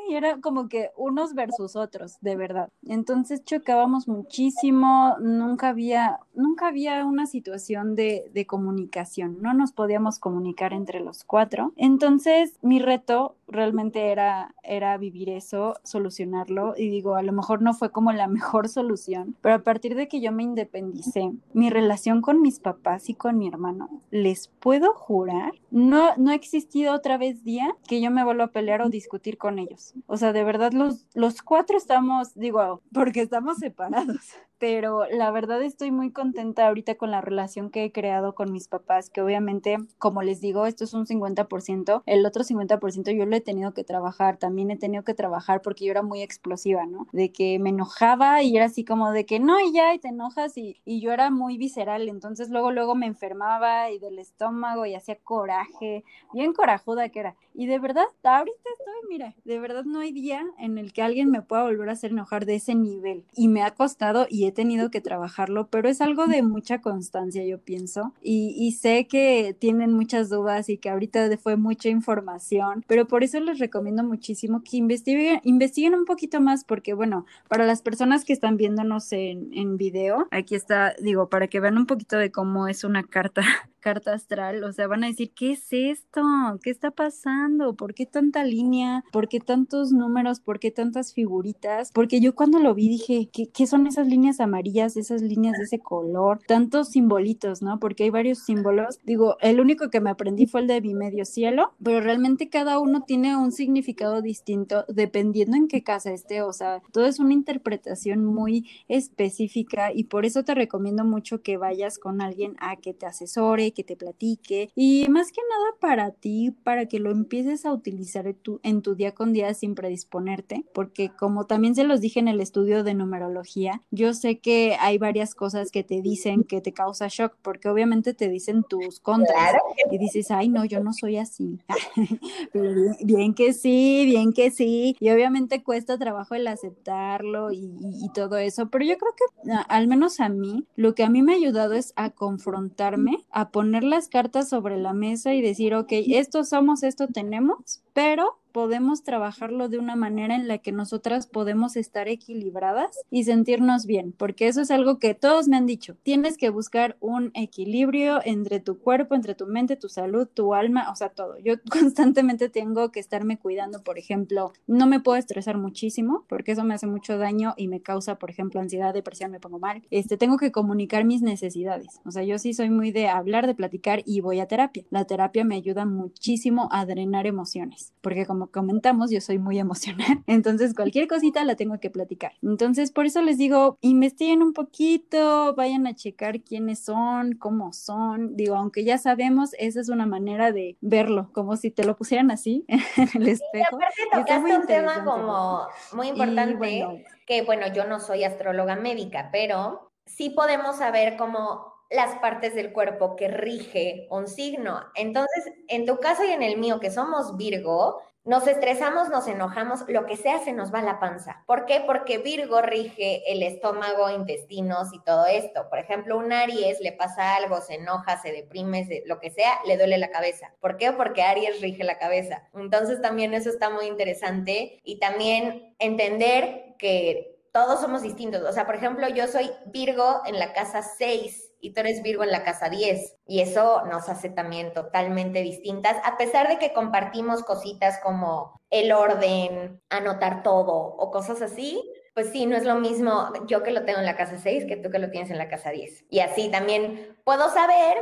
era como que unos versus otros, de verdad. Entonces chocábamos muchísimo, nunca había, nunca había una situación de, de comunicación, no nos podíamos comunicar entre los cuatro. Entonces mi reto realmente era, era vivir eso, solucionarlo, y digo, a lo mejor no fue como la mejor solución, pero a partir de que yo me independicé, mi relación con mis papás y con mi hermano, les puedo jurar, no, no ha existido otra vez día que yo me a pelear o discutir con ellos. O sea, de verdad los, los cuatro estamos, digo, porque estamos separados, pero la verdad estoy muy contenta ahorita con la relación que he creado con mis papás, que obviamente, como les digo, esto es un 50%, el otro 50% yo lo he tenido que trabajar, también he tenido que trabajar porque yo era muy explosiva, ¿no? De que me enojaba y era así como de que no, y ya, y te enojas, y, y yo era muy visceral, entonces luego, luego me enfermaba y del estómago y hacía coraje, bien corajuda que era. Y de verdad, ahorita estoy, mira, de verdad no hay día en el que alguien me pueda volver a hacer enojar de ese nivel. Y me ha costado y he tenido que trabajarlo, pero es algo de mucha constancia, yo pienso. Y, sé que tienen muchas dudas y que ahorita fue mucha información, pero por eso les recomiendo muchísimo que investiguen, investiguen un poquito más, porque bueno, para las personas que están viéndonos en, en video, aquí está, digo, para que vean un poquito de cómo es una carta carta astral, o sea, van a decir, ¿qué es esto? ¿Qué está pasando? ¿Por qué tanta línea? ¿Por qué tantos números? ¿Por qué tantas figuritas? Porque yo cuando lo vi dije, ¿qué, qué son esas líneas amarillas, esas líneas de ese color? Tantos simbolitos, ¿no? Porque hay varios símbolos. Digo, el único que me aprendí fue el de mi medio cielo, pero realmente cada uno tiene un significado distinto dependiendo en qué casa esté, o sea, todo es una interpretación muy específica y por eso te recomiendo mucho que vayas con alguien a que te asesore, que te platique y más que nada para ti, para que lo empieces a utilizar en tu, en tu día con día sin predisponerte, porque como también se los dije en el estudio de numerología, yo sé que hay varias cosas que te dicen que te causa shock, porque obviamente te dicen tus contras y dices, ay no, yo no soy así. bien, que sí, bien que sí, y obviamente cuesta trabajo el aceptarlo y, y todo eso, pero yo creo que al menos a mí, lo que a mí me ha ayudado es a confrontarme, a poner poner las cartas sobre la mesa y decir, ok, esto somos, esto tenemos, pero podemos trabajarlo de una manera en la que nosotras podemos estar equilibradas y sentirnos bien, porque eso es algo que todos me han dicho. Tienes que buscar un equilibrio entre tu cuerpo, entre tu mente, tu salud, tu alma, o sea, todo. Yo constantemente tengo que estarme cuidando, por ejemplo, no me puedo estresar muchísimo porque eso me hace mucho daño y me causa, por ejemplo, ansiedad, depresión, me pongo mal. Este, tengo que comunicar mis necesidades. O sea, yo sí soy muy de hablar, de platicar y voy a terapia. La terapia me ayuda muchísimo a drenar emociones, porque como como comentamos, yo soy muy emocional, entonces cualquier cosita la tengo que platicar. Entonces, por eso les digo, investiguen un poquito, vayan a checar quiénes son, cómo son. Digo, aunque ya sabemos, esa es una manera de verlo, como si te lo pusieran así en el espejo. Y aparte tocaste un tema como muy importante, que bueno, yo no soy astróloga médica, pero sí podemos saber cómo las partes del cuerpo que rige un signo. Entonces, en tu caso y en el mío, que somos Virgo, nos estresamos, nos enojamos, lo que sea se nos va la panza. ¿Por qué? Porque Virgo rige el estómago, intestinos y todo esto. Por ejemplo, un Aries le pasa algo, se enoja, se deprime, lo que sea, le duele la cabeza. ¿Por qué? Porque Aries rige la cabeza. Entonces también eso está muy interesante y también entender que todos somos distintos. O sea, por ejemplo, yo soy Virgo en la casa 6 y tú eres Virgo en la casa 10. Y eso nos hace también totalmente distintas, a pesar de que compartimos cositas como el orden, anotar todo o cosas así. Pues sí, no es lo mismo yo que lo tengo en la casa 6 que tú que lo tienes en la casa 10. Y así también puedo saber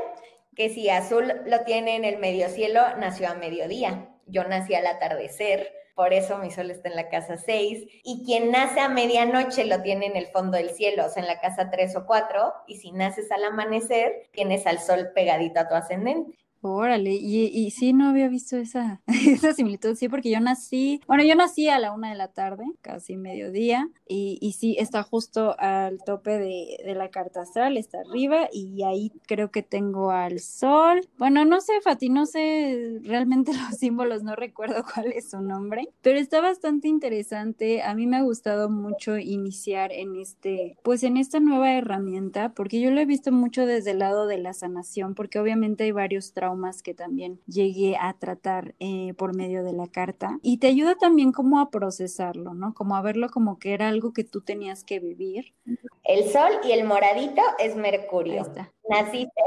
que si azul lo tiene en el medio cielo, nació a mediodía. Yo nací al atardecer por eso mi sol está en la casa 6, y quien nace a medianoche lo tiene en el fondo del cielo, o sea, en la casa 3 o 4, y si naces al amanecer, tienes al sol pegadito a tu ascendente. Órale, y, y sí, no había visto esa, esa similitud, sí, porque yo nací, bueno, yo nací a la una de la tarde, casi mediodía, y, y sí, está justo al tope de, de, la carta astral, está arriba, y ahí creo que tengo al sol. Bueno, no sé, Fati, no sé realmente los símbolos, no recuerdo cuál es su nombre, pero está bastante interesante. A mí me ha gustado mucho iniciar en este, pues en esta nueva herramienta, porque yo lo he visto mucho desde el lado de la sanación, porque obviamente hay varios traumas más que también llegué a tratar eh, por medio de la carta y te ayuda también como a procesarlo, ¿no? Como a verlo como que era algo que tú tenías que vivir. El sol y el moradito es Mercurio. Naciste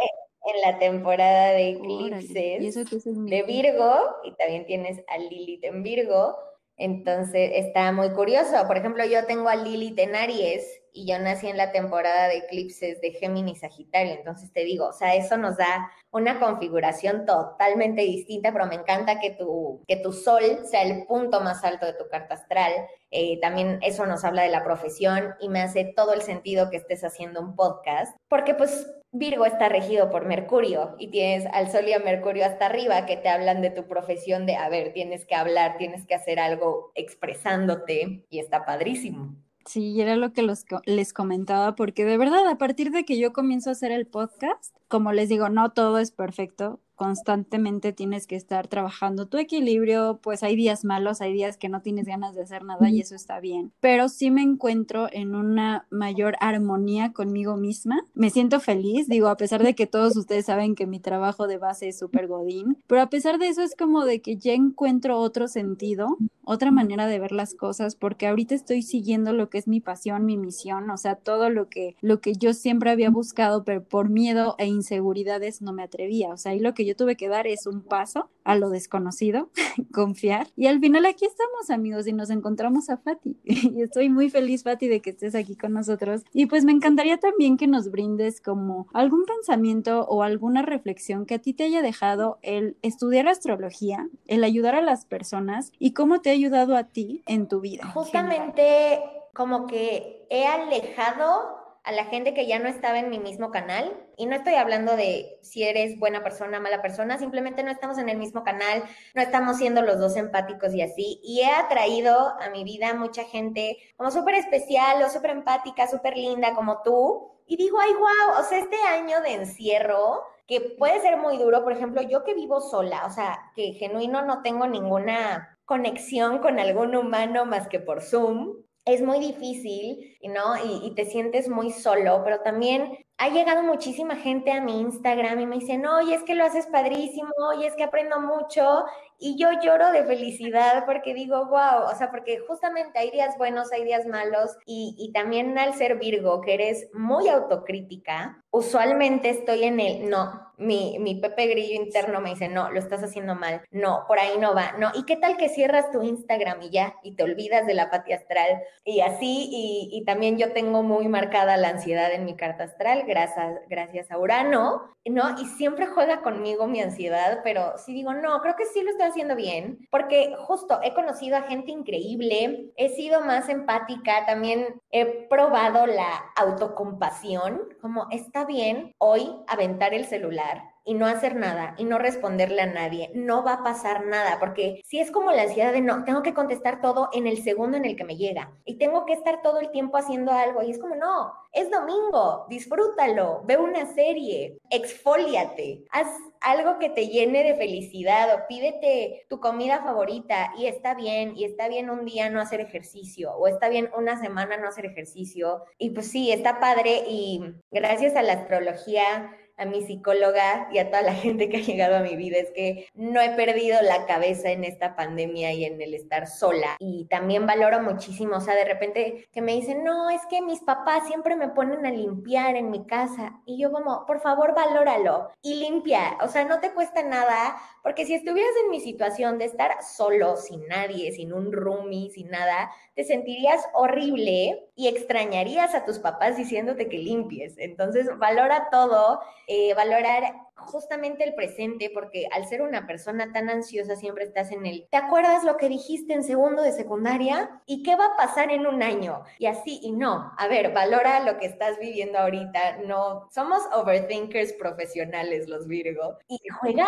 en la temporada de eclipses de Virgo y también tienes a Lilith en Virgo. Entonces está muy curioso. Por ejemplo, yo tengo a Lilith en Aries y yo nací en la temporada de eclipses de Géminis Sagitario. Entonces te digo, o sea, eso nos da una configuración totalmente distinta, pero me encanta que tu, que tu sol sea el punto más alto de tu carta astral. Eh, también eso nos habla de la profesión y me hace todo el sentido que estés haciendo un podcast, porque pues Virgo está regido por Mercurio y tienes al Sol y a Mercurio hasta arriba que te hablan de tu profesión de, a ver, tienes que hablar, tienes que hacer algo expresándote y está padrísimo. Sí, era lo que los, les comentaba, porque de verdad, a partir de que yo comienzo a hacer el podcast, como les digo, no todo es perfecto, constantemente tienes que estar trabajando tu equilibrio, pues hay días malos, hay días que no tienes ganas de hacer nada y eso está bien, pero sí me encuentro en una mayor armonía conmigo misma, me siento feliz, digo, a pesar de que todos ustedes saben que mi trabajo de base es súper godín, pero a pesar de eso es como de que ya encuentro otro sentido, otra manera de ver las cosas, porque ahorita estoy siguiendo lo que es mi pasión, mi misión, o sea, todo lo que, lo que yo siempre había buscado, pero por miedo e inseguridades no me atrevía, o sea, y lo que yo tuve que dar es un paso a lo desconocido, confiar. Y al final aquí estamos, amigos, y nos encontramos a Fati. y estoy muy feliz, Fati, de que estés aquí con nosotros. Y pues me encantaría también que nos brindes como algún pensamiento o alguna reflexión que a ti te haya dejado el estudiar astrología, el ayudar a las personas y cómo te ha ayudado a ti en tu vida. Justamente como que he alejado a la gente que ya no estaba en mi mismo canal. Y no estoy hablando de si eres buena persona, mala persona, simplemente no estamos en el mismo canal, no estamos siendo los dos empáticos y así. Y he atraído a mi vida mucha gente como súper especial o súper empática, súper linda como tú. Y digo, ay, wow, o sea, este año de encierro que puede ser muy duro, por ejemplo, yo que vivo sola, o sea, que genuino no tengo ninguna conexión con algún humano más que por Zoom, es muy difícil, ¿no? Y, te sientes muy solo, pero también ha llegado muchísima gente a mi Instagram y me dicen, oye, es que lo haces padrísimo, oye, es que aprendo mucho. Y yo lloro de felicidad porque digo, wow, o sea, porque justamente hay días buenos, hay días malos. Y, y también al ser Virgo, que eres muy autocrítica, usualmente estoy en el, no, mi, mi Pepe Grillo interno me dice, no, lo estás haciendo mal, no, por ahí no va, no, ¿y qué tal que cierras tu Instagram y ya, y te olvidas de la pati astral? Y así, y, y también yo tengo muy marcada la ansiedad en mi carta astral, gracias, gracias a Urano, ¿no? Y siempre juega conmigo mi ansiedad, pero sí digo, no, creo que sí lo estoy haciendo bien, porque justo he conocido a gente increíble, he sido más empática, también he probado la autocompasión, como está bien hoy aventar el celular, y no hacer nada y no responderle a nadie, no va a pasar nada, porque si es como la ansiedad de no, tengo que contestar todo en el segundo en el que me llega y tengo que estar todo el tiempo haciendo algo y es como no, es domingo, disfrútalo, ve una serie, exfóliate, haz algo que te llene de felicidad o pídete tu comida favorita y está bien, y está bien un día no hacer ejercicio o está bien una semana no hacer ejercicio y pues sí, está padre y gracias a la astrología a mi psicóloga y a toda la gente que ha llegado a mi vida es que no he perdido la cabeza en esta pandemia y en el estar sola. Y también valoro muchísimo, o sea, de repente que me dicen, no, es que mis papás siempre me ponen a limpiar en mi casa. Y yo como, por favor, valóralo y limpia. O sea, no te cuesta nada, porque si estuvieras en mi situación de estar solo, sin nadie, sin un roomie, sin nada, te sentirías horrible y extrañarías a tus papás diciéndote que limpies. Entonces, valora todo, eh, valorar justamente el presente, porque al ser una persona tan ansiosa siempre estás en el, ¿te acuerdas lo que dijiste en segundo de secundaria? ¿Y qué va a pasar en un año? Y así, y no, a ver, valora lo que estás viviendo ahorita, no, somos overthinkers profesionales los Virgo, y juega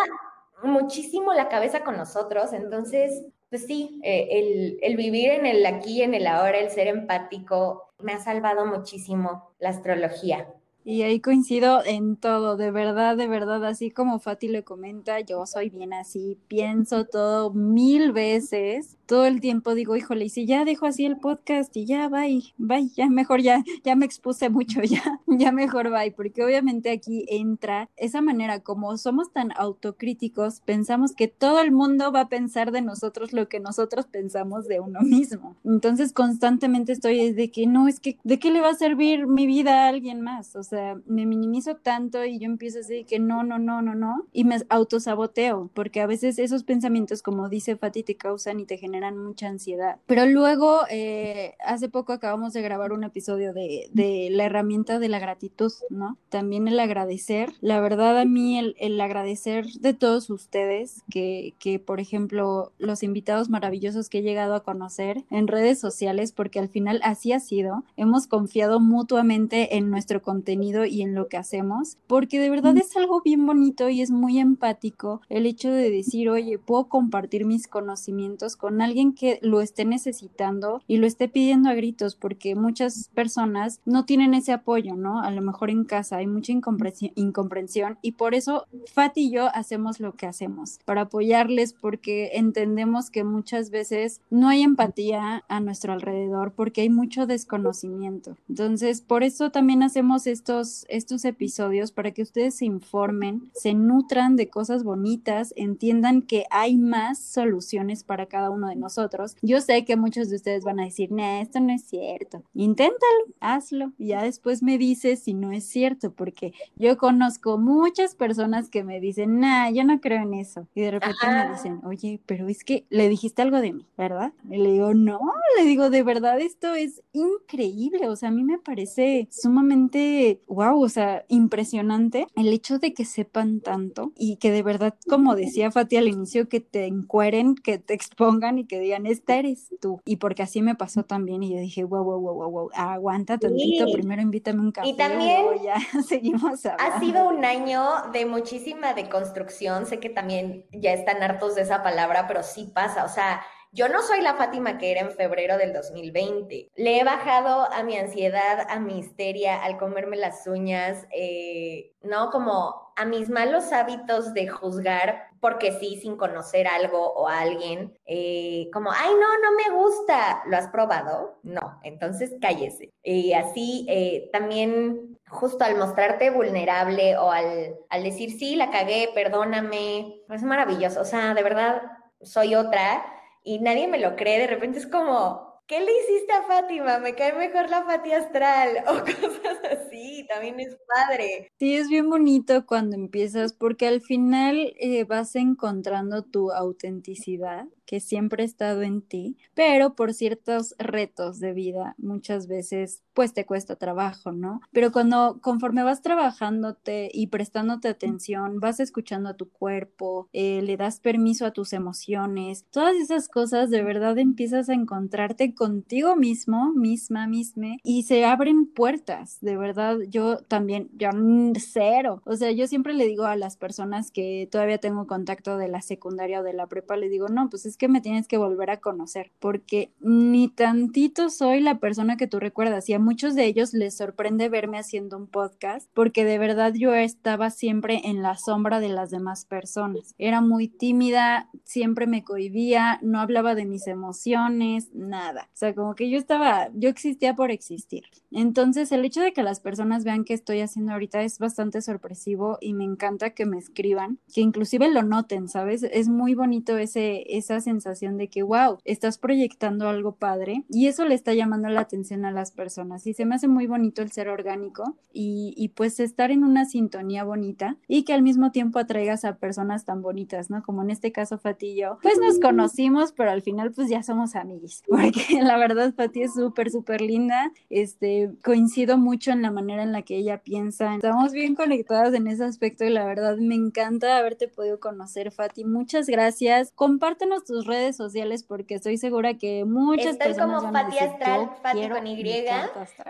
muchísimo la cabeza con nosotros, entonces pues sí, eh, el, el, vivir en el aquí, en el ahora, el ser empático, me ha salvado muchísimo la astrología. Y ahí coincido en todo, de verdad, de verdad, así como Fati le comenta, yo soy bien así, pienso todo mil veces, todo el tiempo digo, híjole, y si ya dejo así el podcast y ya, bye, bye, ya mejor ya, ya me expuse mucho, ya, ya mejor bye, porque obviamente aquí entra esa manera, como somos tan autocríticos, pensamos que todo el mundo va a pensar de nosotros lo que nosotros pensamos de uno mismo. Entonces constantemente estoy de que no, es que, ¿de qué le va a servir mi vida a alguien más? O sea, me minimizo tanto y yo empiezo a decir que no, no, no, no, no, y me autosaboteo, porque a veces esos pensamientos, como dice Fati, te causan y te generan mucha ansiedad. Pero luego, eh, hace poco acabamos de grabar un episodio de, de, la herramienta de la gratitud, ¿no? También el agradecer. La verdad, a mí el, el agradecer de todos ustedes, que, que, por ejemplo, los invitados maravillosos que he llegado a conocer en redes sociales, porque al final así ha sido, hemos confiado mutuamente en nuestro contenido y en lo que hacemos, porque de verdad es algo bien bonito y es muy empático el hecho de decir, oye, puedo compartir mis conocimientos con alguien que lo esté necesitando y lo esté pidiendo a gritos, porque muchas personas no tienen ese apoyo, ¿no? A lo mejor en casa hay mucha incomprensión y por eso Fati y yo hacemos lo que hacemos, para apoyarles, porque entendemos que muchas veces no hay empatía a nuestro alrededor, porque hay mucho desconocimiento. Entonces, por eso también hacemos esto estos, episodios para que ustedes se informen, se nutran de cosas bonitas, entiendan que hay más soluciones para cada uno de nosotros. Yo sé que muchos de ustedes van a decir, no, esto no es cierto. Inténtalo, hazlo. Y ya después me dices si no es cierto, porque yo conozco muchas personas que me dicen, nah, yo no creo en eso. Y de repente me dicen, oye, pero es que le dijiste algo de mí, ¿verdad? Y le digo, no, le digo, de verdad, esto es increíble. O sea, a mí me parece sumamente wow, o sea, impresionante el hecho de que sepan tanto y que de verdad, como decía Fati al inicio, que te encueren, que te expongan y que digan, esta eres tú. Y porque así me pasó también y yo dije, wow, wow, wow, wow, wow, aguanta tantito, primero invítame un café. Y también ya seguimos Ha sido un año de muchísima deconstrucción, sé que también ya están hartos de esa palabra, pero sí pasa, o sea, yo no soy la Fátima que era en febrero del 2020. Le he bajado a mi ansiedad, a mi histeria, al comerme las uñas, eh, ¿no? Como a mis malos hábitos de juzgar porque sí, sin conocer algo o a alguien, eh, como, ay, no, no me gusta, ¿lo has probado? No, entonces cállese. Y así eh, también justo al mostrarte vulnerable o al, al decir, sí, la cagué, perdóname, es maravilloso, o sea, de verdad, soy otra y nadie me lo cree, de repente es como, ¿qué le hiciste a Fátima? Me cae mejor la Fati astral o cosas así. también es padre. Sí, es bien bonito cuando empiezas porque al final eh, vas encontrando tu autenticidad que siempre ha estado en ti, pero por ciertos retos de vida muchas veces pues te cuesta trabajo, ¿no? Pero cuando conforme vas trabajándote y prestándote atención, vas escuchando a tu cuerpo, eh, le das permiso a tus emociones, todas esas cosas de verdad empiezas a encontrarte contigo mismo, misma, misma, y se abren puertas, de verdad, yo también, yo cero, o sea, yo siempre le digo a las personas que todavía tengo contacto de la secundaria o de la prepa, le digo, no, pues es que me tienes que volver a conocer, porque ni tantito soy la persona que tú recuerdas y a muchos de ellos les sorprende verme haciendo un podcast, porque de verdad yo estaba siempre en la sombra de las demás personas. Era muy tímida, siempre me cohibía, no hablaba de mis emociones, nada. O sea, como que yo estaba, yo existía por existir. Entonces, el hecho de que las personas vean que estoy haciendo ahorita es bastante sorpresivo y me encanta que me escriban, que inclusive lo noten, ¿sabes? Es muy bonito ese, esas sensación de que, wow, estás proyectando algo padre y eso le está llamando la atención a las personas. Y se me hace muy bonito el ser orgánico y, y pues estar en una sintonía bonita y que al mismo tiempo atraigas a personas tan bonitas, ¿no? Como en este caso Fati y yo, pues nos conocimos, pero al final pues ya somos amigos, porque la verdad Fati es súper, súper linda, este, coincido mucho en la manera en la que ella piensa, estamos bien conectadas en ese aspecto y la verdad me encanta haberte podido conocer, Fati, muchas gracias, compártenos tus redes sociales porque estoy segura que muchas Estoy personas como Fati Astral, Fati con Y,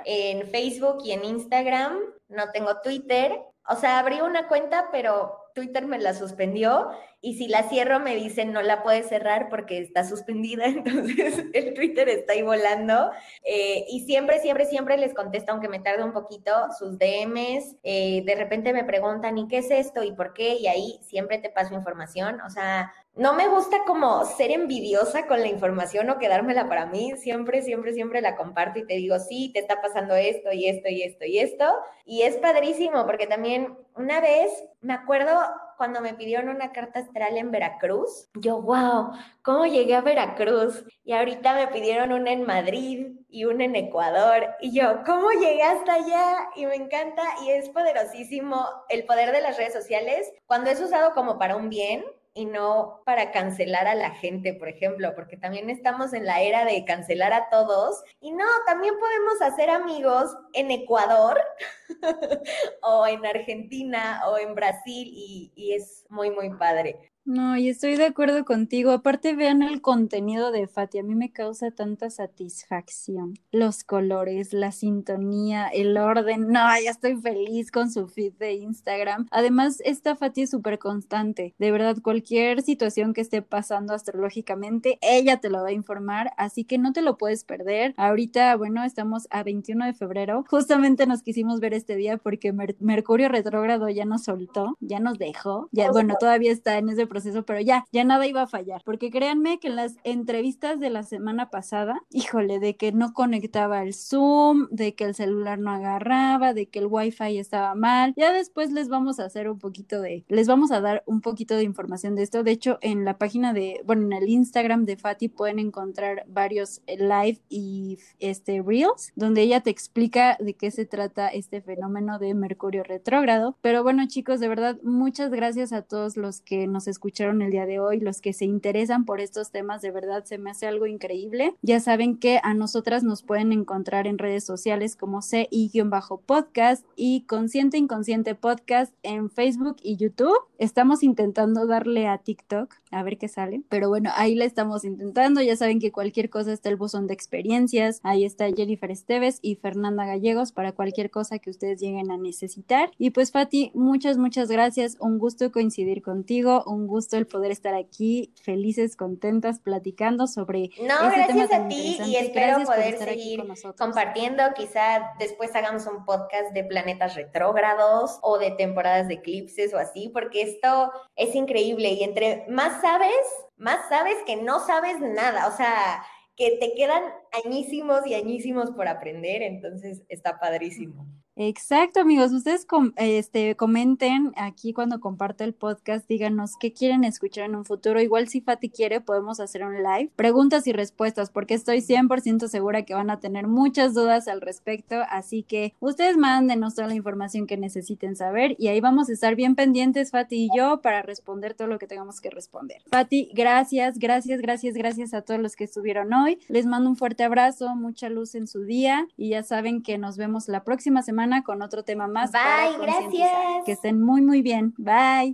en Facebook y en Instagram. No tengo Twitter. O sea, abrí una cuenta, pero Twitter me la suspendió y si la cierro me dicen no la puedes cerrar porque está suspendida, entonces el Twitter está ahí volando. Eh, y siempre, siempre, siempre les contesto, aunque me tarde un poquito, sus DMs. Eh, de repente me preguntan, ¿y qué es esto? ¿Y por qué? Y ahí siempre te paso información. O sea, no me gusta como ser envidiosa con la información o quedármela para mí. Siempre, siempre, siempre la comparto y te digo, sí, te está pasando esto y esto y esto y esto. Y es padrísimo porque también una vez me acuerdo cuando me pidieron una carta astral en Veracruz, yo, wow, ¿cómo llegué a Veracruz? Y ahorita me pidieron una en Madrid y una en Ecuador. Y yo, ¿cómo llegué hasta allá? Y me encanta y es poderosísimo el poder de las redes sociales cuando es usado como para un bien y no para cancelar a la gente, por ejemplo, porque también estamos en la era de cancelar a todos. Y no, también podemos hacer amigos en Ecuador o en Argentina o en Brasil y, y, es muy, muy padre. No, y estoy de acuerdo contigo. Aparte, vean el contenido de Fati. A mí me causa tanta satisfacción. Los colores, la sintonía, el orden. No, ya estoy feliz con su feed de Instagram. Además, esta Fati es súper constante. De verdad, cualquier situación que esté pasando astrológicamente, ella te lo va a informar. Así que no te lo puedes perder. Ahorita, bueno, estamos a 21 de febrero. Justamente nos quisimos ver este día porque Mercurio retrógrado ya nos soltó, ya nos dejó. Ya, bueno, todavía está en ese proceso, pero ya, ya nada iba a fallar, porque créanme que en las entrevistas de la semana pasada, híjole, de que no conectaba el Zoom, de que el celular no agarraba, de que el Wi-Fi estaba mal, ya después les vamos a hacer un poquito de, les vamos a dar un poquito de información de esto, de hecho en la página de, bueno, en el Instagram de Fati pueden encontrar varios live y este reels, donde ella te explica de qué se trata este fenómeno de Mercurio retrógrado, pero bueno chicos, de verdad, muchas gracias a todos los que nos escuchan escucharon el día de hoy, los que se interesan por estos temas, de verdad se me hace algo increíble. Ya saben que a nosotras nos pueden encontrar en redes sociales como CI-podcast y Consciente Inconsciente Podcast en Facebook y YouTube. Estamos intentando darle a TikTok a ver qué sale, pero bueno, ahí le estamos intentando. Ya saben que cualquier cosa está el buzón de experiencias. Ahí está Jennifer Esteves y Fernanda Gallegos para cualquier cosa que ustedes lleguen a necesitar. Y pues Fati, muchas, muchas gracias. Un gusto coincidir contigo, un gusto el poder estar aquí, felices, contentas, platicando sobre. No, este gracias a ti y espero poder seguir compartiendo. Quizá después hagamos un podcast de planetas retrógrados o de temporadas de eclipses o así, porque esto es increíble y entre más sabes, más sabes que no sabes nada. O sea, que te quedan añísimos y añísimos por aprender, entonces está padrísimo. Exacto, amigos. Ustedes este, comenten aquí cuando comparte el podcast, díganos qué quieren escuchar en un futuro. Igual si Fati quiere, podemos hacer un live. Preguntas y respuestas, porque estoy 100% segura que van a tener muchas dudas al respecto. Así que ustedes mándenos toda la información que necesiten saber y ahí vamos a estar bien pendientes, Fati y yo, para responder todo lo que tengamos que responder. Fati, gracias, gracias, gracias, gracias a todos los que estuvieron hoy. Les mando un fuerte abrazo, mucha luz en su día y ya saben que nos vemos la próxima semana con otro tema más. Bye, gracias. Que estén muy, muy bien. Bye.